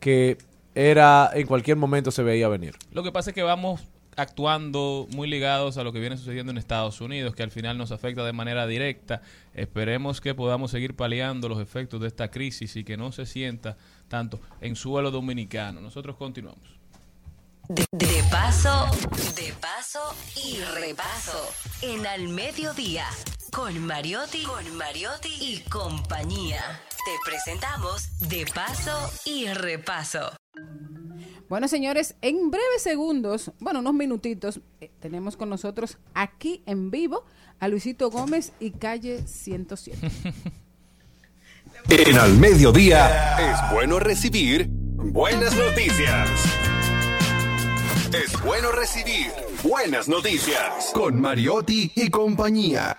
que era en cualquier momento se veía venir. Lo que pasa es que vamos actuando muy ligados a lo que viene sucediendo en Estados Unidos, que al final nos afecta de manera directa. Esperemos que podamos seguir paliando los efectos de esta crisis y que no se sienta tanto en suelo dominicano. Nosotros continuamos. De, de paso, de paso y repaso. En al mediodía, con Mariotti, con Mariotti y compañía. Te presentamos De paso y repaso. Bueno, señores, en breves segundos, bueno, unos minutitos, eh, tenemos con nosotros aquí en vivo a Luisito Gómez y calle 107. En Al Mediodía es bueno recibir buenas noticias. Es bueno recibir buenas noticias con Mariotti y compañía.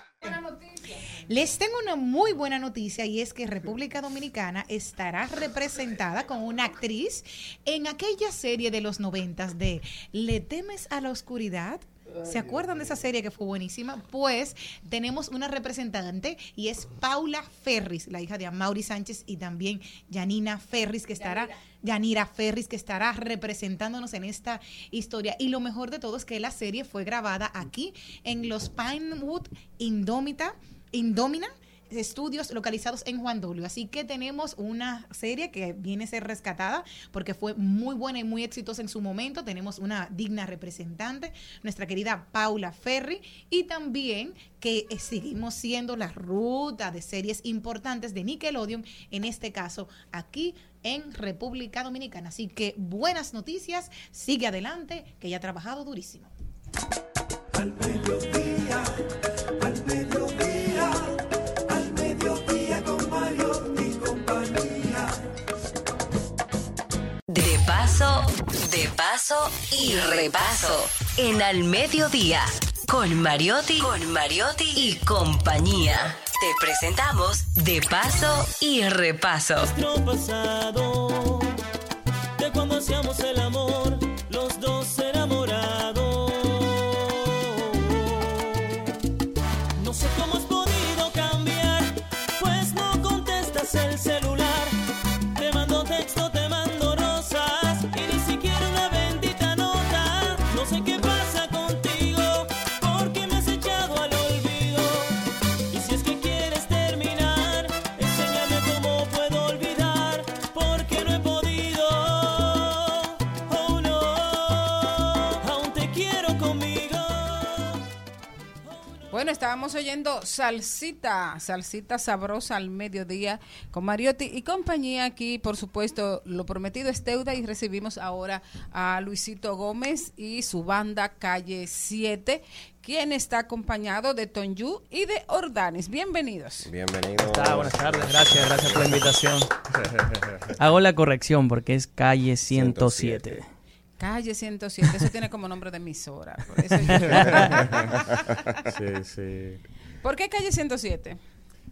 Les tengo una muy buena noticia y es que República Dominicana estará representada con una actriz en aquella serie de los noventas de ¿Le temes a la oscuridad? ¿Se acuerdan de esa serie que fue buenísima? Pues tenemos una representante y es Paula Ferris, la hija de Amaury Sánchez y también Janina Ferris que estará Yanira. Ferris que estará representándonos en esta historia. Y lo mejor de todo es que la serie fue grabada aquí en los Pinewood Indómita Indomina estudios localizados en Juan Dolio. Así que tenemos una serie que viene a ser rescatada porque fue muy buena y muy exitosa en su momento. Tenemos una digna representante, nuestra querida Paula Ferri, y también que eh, seguimos siendo la ruta de series importantes de Nickelodeon, en este caso aquí en República Dominicana. Así que buenas noticias, sigue adelante, que ya ha trabajado durísimo. Paso, de paso y repaso. En al mediodía, con Mariotti, con Mariotti y compañía. Te presentamos De paso y repaso. Pasado, de cuando hacíamos el amor, Bueno, estábamos oyendo Salsita, Salsita sabrosa al mediodía con Mariotti y compañía aquí, por supuesto, lo prometido es deuda y recibimos ahora a Luisito Gómez y su banda Calle 7, quien está acompañado de Tonyu y de Ordanes. Bienvenidos. Bienvenido. Ah, buenas tardes, gracias, gracias por la invitación. Hago la corrección porque es calle 107. Calle 107, eso tiene como nombre de emisora. Por, eso sí, sí. ¿Por qué calle 107?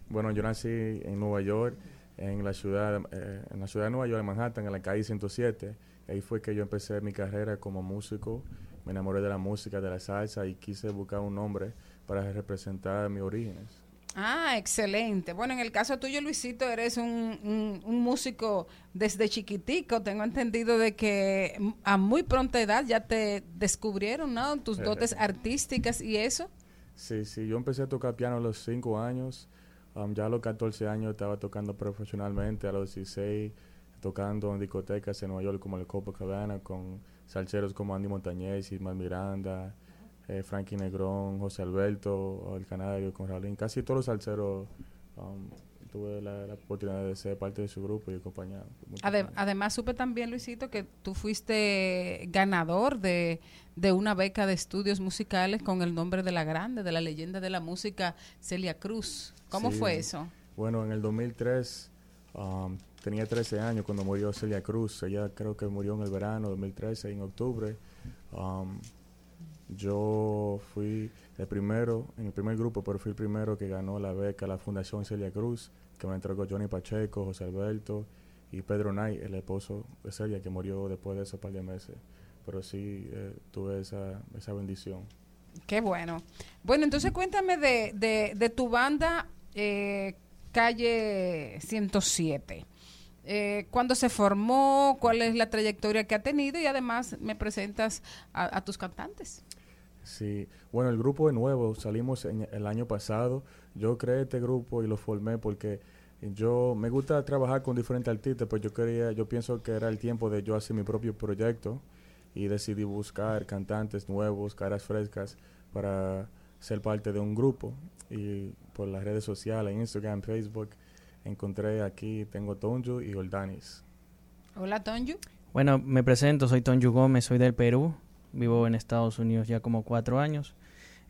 Bueno, yo nací en Nueva York, en la ciudad, eh, en la ciudad de Nueva York, en Manhattan, en la calle 107. Ahí fue que yo empecé mi carrera como músico. Me enamoré de la música, de la salsa y quise buscar un nombre para representar mis orígenes. Ah, excelente. Bueno, en el caso tuyo, Luisito, eres un, un- un músico desde chiquitico. Tengo entendido de que a muy pronta edad ya te descubrieron, ¿no? Tus dotes artísticas y eso. Sí, sí, yo empecé a tocar piano a los 5 años. Um, ya a los 14 años estaba tocando profesionalmente, a los 16 tocando en discotecas en Nueva York como el Copacabana con salseros como Andy Montañez, Ismael Miranda, eh, Frankie Negrón, José Alberto, El Canario, con Raulín. Casi todos los salseros um, tuve la, la oportunidad de ser parte de su grupo y acompañar. Ade- además, supe también, Luisito, que tú fuiste ganador de, de una beca de estudios musicales con el nombre de la grande, de la leyenda de la música, Celia Cruz. ¿Cómo Sí. fue eso? Bueno, en el 2003 um, tenía 13 años cuando murió Celia Cruz. Ella creo que murió en el verano 2013, en octubre. Um, yo fui el primero, en el primer grupo, pero fui el primero que ganó la beca la Fundación Celia Cruz, que me entregó Johnny Pacheco, José Alberto y Pedro Nay, el esposo de Celia, que murió después de esos par de meses. Pero sí eh, tuve esa, esa bendición. Qué bueno. Bueno, entonces cuéntame de, de, de tu banda eh, Calle 107. Eh, ¿Cuándo se formó? ¿Cuál es la trayectoria que ha tenido? Y además me presentas a, a tus cantantes. Sí, bueno, el grupo de nuevo salimos en el año pasado. Yo creé este grupo y lo formé porque yo me gusta trabajar con diferentes artistas, pues yo quería, yo pienso que era el tiempo de yo hacer mi propio proyecto y decidí buscar cantantes nuevos, caras frescas para ser parte de un grupo y por las redes sociales, Instagram, Facebook, encontré aquí, tengo Tonju y Oldanis. Hola, Tonju. Bueno, me presento, soy Tonju Gómez, soy del Perú, vivo en Estados Unidos ya como cuatro años.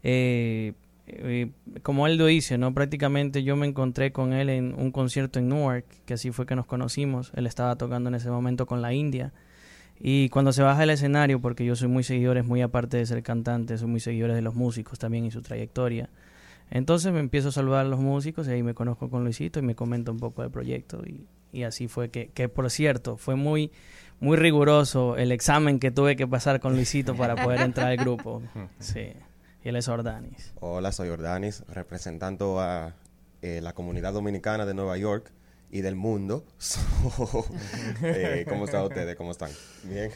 Eh, eh, como él lo dice, ¿no? Prácticamente yo me encontré con él en un concierto en Newark, que así fue que nos conocimos. Él estaba tocando en ese momento con la India. Y cuando se baja el escenario, porque yo soy muy seguidores, muy aparte de ser cantante, soy muy seguidores de los músicos también y su trayectoria. Entonces me empiezo a saludar a los músicos y ahí me conozco con Luisito y me comenta un poco del proyecto. Y, y así fue que, que, por cierto, fue muy, muy riguroso el examen que tuve que pasar con Luisito para poder entrar al grupo. Sí. Y él es Ordanis. Hola, soy Ordanis, representando a eh, la comunidad dominicana de Nueva York y del mundo. So, eh, ¿Cómo están ustedes? ¿Cómo están? ¿Bien?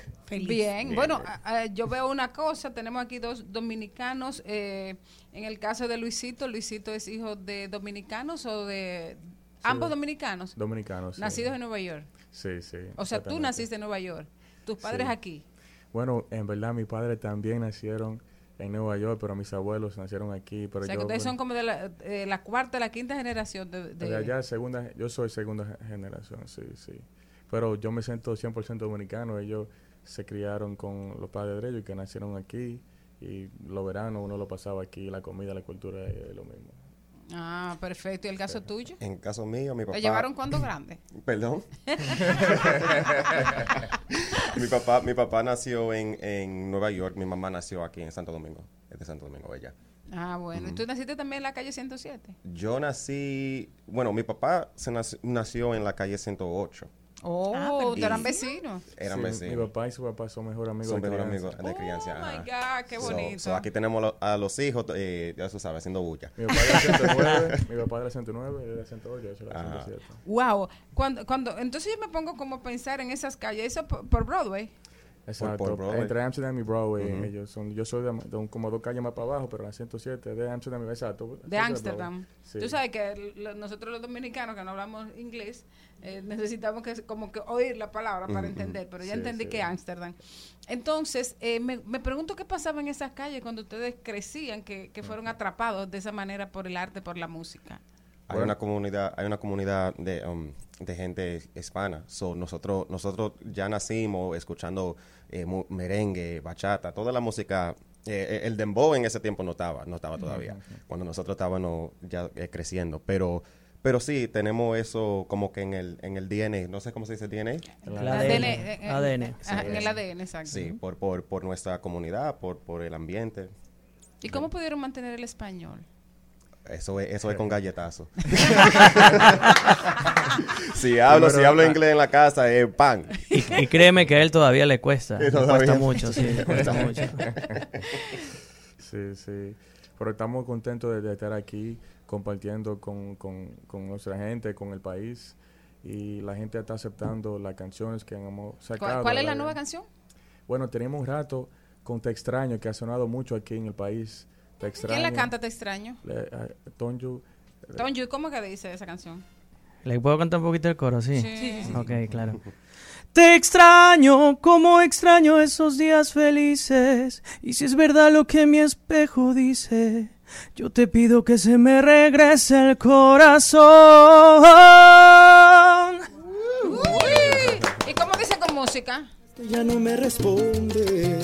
Bien. Bueno, a- a- yo veo una cosa, tenemos aquí dos dominicanos. eh, en el caso de Luisito, Luisito es hijo de dominicanos o de... ambos dominicanos. Dominicanos. sí. Nacidos en Nueva York. Sí, sí. O sea, tú naciste en Nueva York. Tus padres Sí. aquí. Bueno, en verdad mis padres también nacieron en Nueva York, pero mis abuelos nacieron aquí. Pero o sea, yo, que ustedes son como de la, eh, la cuarta, la quinta generación de... de- allá segunda, yo soy segunda ge- generación, sí, sí. Pero yo me siento 100% dominicano. Ellos se criaron con los padres de ellos y que nacieron aquí. Y los veranos uno lo pasaba aquí, la comida, la cultura es lo mismo. Ah, perfecto. ¿Y el caso tuyo? En caso mío, mi papá... ¿Te llevaron cuando grande? Perdón. mi papá mi papá nació en, en Nueva York, mi mamá nació aquí en Santo Domingo, es de Santo Domingo ella. Ah, bueno. ¿Y tú naciste también en la calle 107? Yo nací, bueno, mi papá se nac- nació en la calle 108. Oh, Ah, ustedes eran vecinos. Eran Sí, vecinos. Mi papá y su papá son mejor amigos Son de mejor crianza. amigos de crianza. Oh, my. God, qué bonito. so aquí tenemos lo- a los hijos, eh, ya tú sabes, haciendo bulla. Mi papá era 109, mi papá era 109, yo era 108, yo era Ajá. 107. Wow. Cuando, cuando, entonces yo me pongo como a pensar en esas calles. Eso por, por Broadway. Exacto. por. Entre Amsterdam y Broadway, Ujú. ellos son, yo soy de, de un- como dos calles más para abajo, pero la 107 de Amsterdam, exacto. De Ámsterdam. Sí. Tú sabes que lo- nosotros los dominicanos que no hablamos inglés eh, necesitamos que como que oír la palabra para entender, pero ya Sí, entendí sí. que Ámsterdam. Entonces, eh, me, me pregunto qué pasaba en esas calles cuando ustedes crecían, que, que fueron atrapados de esa manera por el arte, por la música. Hay una comunidad, hay una comunidad de, um, de gente hispana. So, nosotros, nosotros ya nacimos escuchando eh, merengue, bachata, toda la música. eh, el dembow en ese tiempo no estaba, no estaba todavía. Cuando nosotros estábamos ya eh, creciendo, pero pero sí tenemos eso como que en el en el DNA, no sé cómo se dice DNA. El ADN. eh, eh, ADN. Ajá, en el ADN, exacto. Sí, por, por, por nuestra comunidad, por, por el ambiente. ¿Y cómo pudieron mantener el español? Eso es, eso es con galletazo. si hablo, si hablo inglés en la casa, es pan. Y, y créeme que a él todavía le cuesta. Le cuesta mucho, sí, le cuesta mucho. Sí, sí. Pero estamos contentos de, de estar aquí compartiendo con, con, con nuestra gente, con el país. Y la gente está aceptando las canciones que hemos sacado. ¿Cuál, cuál es la nueva canción? Bueno, tenemos un rato con Te Extraño, que ha sonado mucho aquí en el país. Te Extraño. ¿Quién la canta? Te extraño. Le- a- Tonju. Tonju, ¿cómo que dice esa canción? ¿Le puedo cantar un poquito el coro? Sí. Sí, sí, sí. Ok, claro. Te extraño, como extraño esos días felices. Y si es verdad lo que mi espejo dice, yo te pido que se me regrese el corazón. Uy. ¿Y cómo dice con música? Ya no me responde.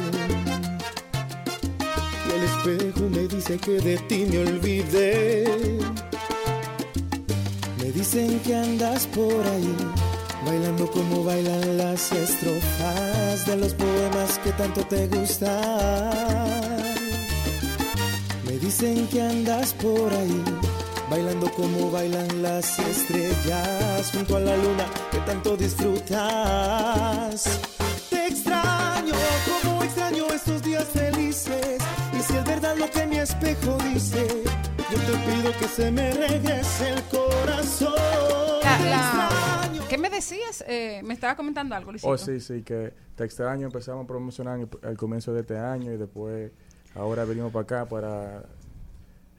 El espejo me dice que de ti me olvidé. Me dicen que andas por ahí, bailando como bailan las estrofas de los poemas que tanto te gustan. Me dicen que andas por ahí, bailando como bailan las estrellas junto a la luna que tanto disfrutas. Te extraño, como extraño estos días felices. Lo que mi espejo dice, yo te pido que se me regrese el corazón. La- la- ¿Qué me decías? Eh, me estaba comentando algo, Luisito. Oh, sí, sí, que te extraño. Empezamos a promocionar al comienzo de este año y después, ahora venimos para acá para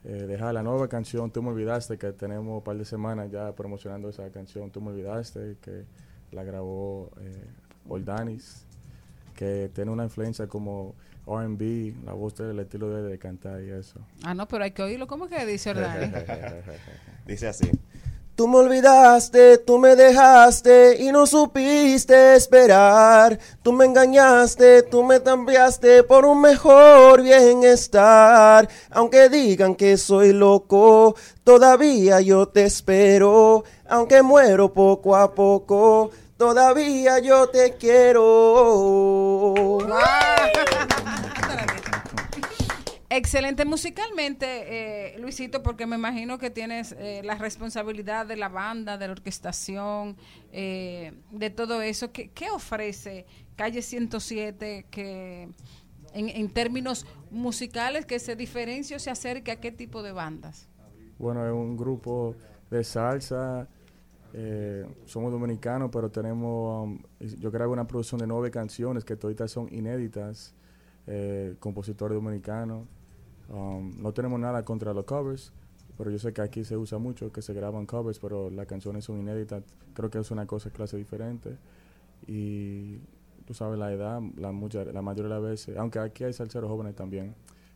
eh, dejar la nueva canción Tú me olvidaste, que tenemos un par de semanas ya promocionando esa canción Tú me olvidaste, que la grabó eh, Oldanis, que tiene una influencia como R&B, la voz del estilo de, de cantar y eso. Ah, no, pero hay que oírlo. ¿Cómo que dice Ordani? Dice así. Tú me olvidaste, tú me dejaste y no supiste esperar. Tú me engañaste, tú me cambiaste por un mejor bienestar. Aunque digan que soy loco, todavía yo te espero. Aunque muero poco a poco, todavía yo te quiero. Excelente musicalmente, eh, Luisito, porque me imagino que tienes eh, la responsabilidad de la banda, de la orquestación, eh, de todo eso. ¿Qué, qué ofrece Calle 107 que en, en términos musicales que se diferencia o se acerque a qué tipo de bandas? Bueno, es un grupo de salsa. eh, somos dominicanos, pero tenemos. um, yo grabo una producción de nueve canciones que todas son inéditas. Eh, compositor dominicano. Um, no tenemos nada contra los covers, pero yo sé que aquí se usa mucho que se graban covers, pero las canciones son inéditas. Creo que es una cosa clase diferente. Y tú sabes, la edad, la, mucha, la mayoría de las veces, aunque aquí hay salseros jóvenes también,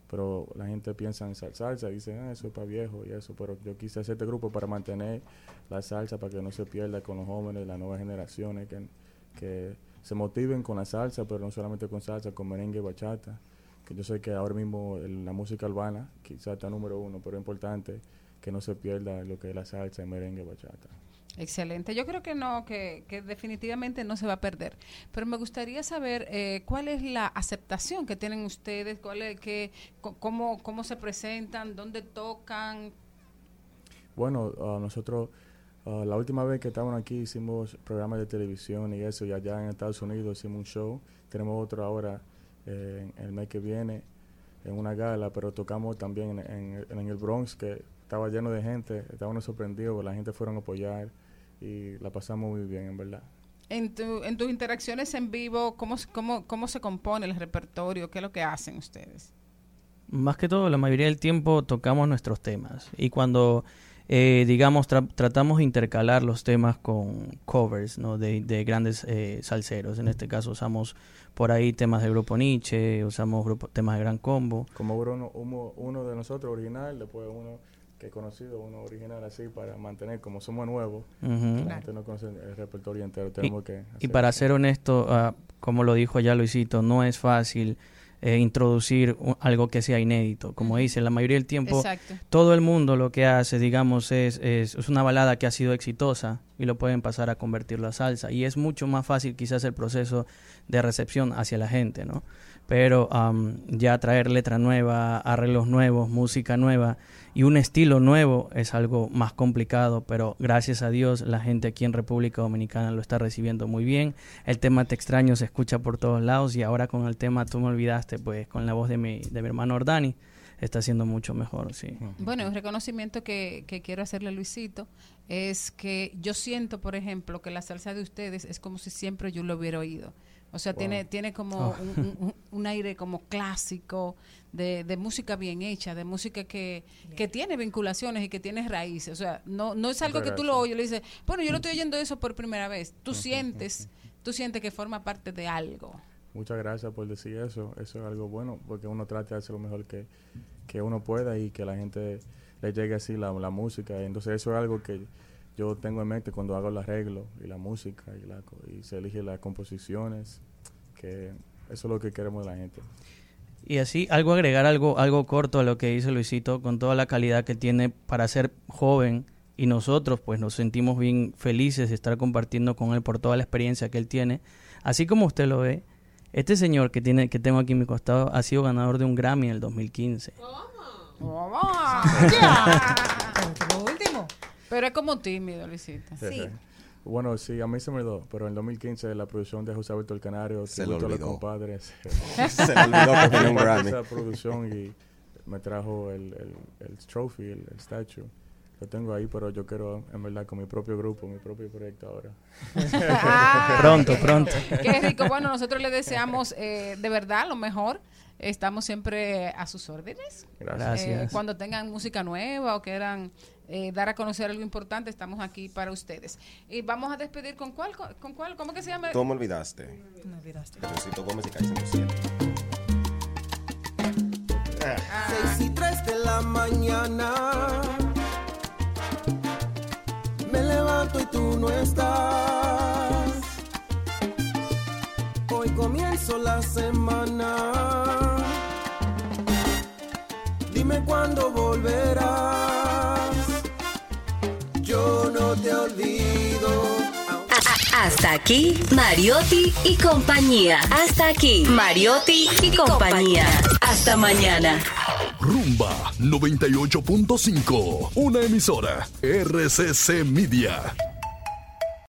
pero la gente piensa en sal- salsa y dice, ah, eso es para viejo y eso, pero yo quise hacer este grupo para mantener la salsa, para que no se pierda con los jóvenes, las nuevas generaciones, que, que se motiven con la salsa, pero no solamente con salsa, con merengue y bachata, que yo sé que ahora mismo la música urbana quizás está número uno, pero es importante que no se pierda lo que es la salsa, el merengue bachata. Excelente. Yo creo que no, que, que definitivamente no se va a perder. Pero me gustaría saber eh, cuál es la aceptación que tienen ustedes, cuál es que, cómo, cómo se presentan, dónde tocan. Bueno, ah, nosotros ah, la última vez que estábamos aquí hicimos programas de televisión y eso, y allá en Estados Unidos hicimos un show. Tenemos otro ahora eh, en el mes que viene en una gala, pero tocamos también en, en- en el Bronx, que estaba lleno de gente, estábamos sorprendidos, la gente fueron a apoyar y la pasamos muy bien, en verdad. En, tu, en tus interacciones en vivo, ¿cómo, cómo, ¿cómo se compone el repertorio? ¿Qué es lo que hacen ustedes? Más que todo, la mayoría del tiempo tocamos nuestros temas. Y cuando, eh, digamos, tra- tratamos de intercalar los temas con covers ¿no? de, de grandes eh, salseros. En este caso usamos por ahí temas del grupo Nietzsche, usamos grupo, temas de Gran Combo. Como uno, uno, uno de nosotros original, después uno que es conocido, uno original así, para mantener, como somos nuevos, la gente no conoce el repertorio entero, Y, tenemos que... y para ser honesto, ah, como lo dijo ya Luisito, no es fácil eh, introducir algo que sea inédito. Como dice, la mayoría del tiempo, Exacto. todo el mundo lo que hace, digamos, es, es, es una balada que ha sido exitosa y lo pueden pasar a convertirlo a salsa. Y es mucho más fácil quizás el proceso de recepción hacia la gente, ¿no? Pero am, ya traer letra nueva, arreglos nuevos, música nueva y un estilo nuevo es algo más complicado, pero gracias a Dios la gente aquí en República Dominicana lo está recibiendo muy bien. El tema Te extraño se escucha por todos lados y ahora con el tema Tú me olvidaste, pues con la voz de mi, de mi hermano Ordani, está siendo mucho mejor, sí. Bueno, un reconocimiento que, que quiero hacerle a Luisito es que yo siento, por ejemplo, que la salsa de ustedes es como si siempre yo lo hubiera oído. O sea, Wow. tiene, tiene como Oh. un, un- un- un aire como clásico, de, de música bien hecha, de música que, que tiene vinculaciones y que tiene raíces. O sea, no, no es algo que tú lo oyes y le dices, bueno, yo lo estoy oyendo eso por primera vez. Tú sientes, tú sientes que forma parte de algo. Muchas gracias por decir eso. Eso es algo bueno porque uno trata de hacer lo mejor que, que uno pueda y que la gente le llegue así la, la música. Entonces eso es algo que yo tengo en mente cuando hago el arreglo y la música y, la, y se eligen las composiciones, que eso es lo que queremos de la gente. Y así, algo agregar algo, algo corto a lo que dice Luisito, con toda la calidad que tiene para ser joven y nosotros pues nos sentimos bien felices de estar compartiendo con él por toda la experiencia que él tiene. Así como usted lo ve, este señor que tiene que tengo aquí a mi costado ha sido ganador de un Grammy en el 2015. Lo último. Pero es como tímido, Luisita. Bueno, sí, a mí se me dio, pero en el 2015 la producción de José Alberto el Canario, Se a los olvidó. compadres. Se le olvidó que tenía un Grammy. Esa producción y me trajo el, el, el trophy, el, el statue. Lo tengo ahí, pero yo quiero, en verdad, con mi propio grupo, mi propio proyecto ahora. Ah, Pronto, pronto. Qué rico. Bueno, nosotros le deseamos eh, de verdad lo mejor. Estamos siempre a sus órdenes. Gracias. Eh, cuando tengan música nueva o quieran eh, dar a conocer algo importante, estamos aquí para ustedes. Y vamos a despedir con cuál, con, con cuál, ¿cómo que se llama? Tú me olvidaste. Me olvidaste. Gómez y Calle 107. Seis y tres de la mañana Me levanto y tú no estás Hoy comienzo la semana Dime cuándo volverás Yo no te olvido Hasta aquí, Mariotti y compañía. Hasta aquí, Mariotti y compañía. Hasta mañana. Rumba 98.5, una emisora RCC Media.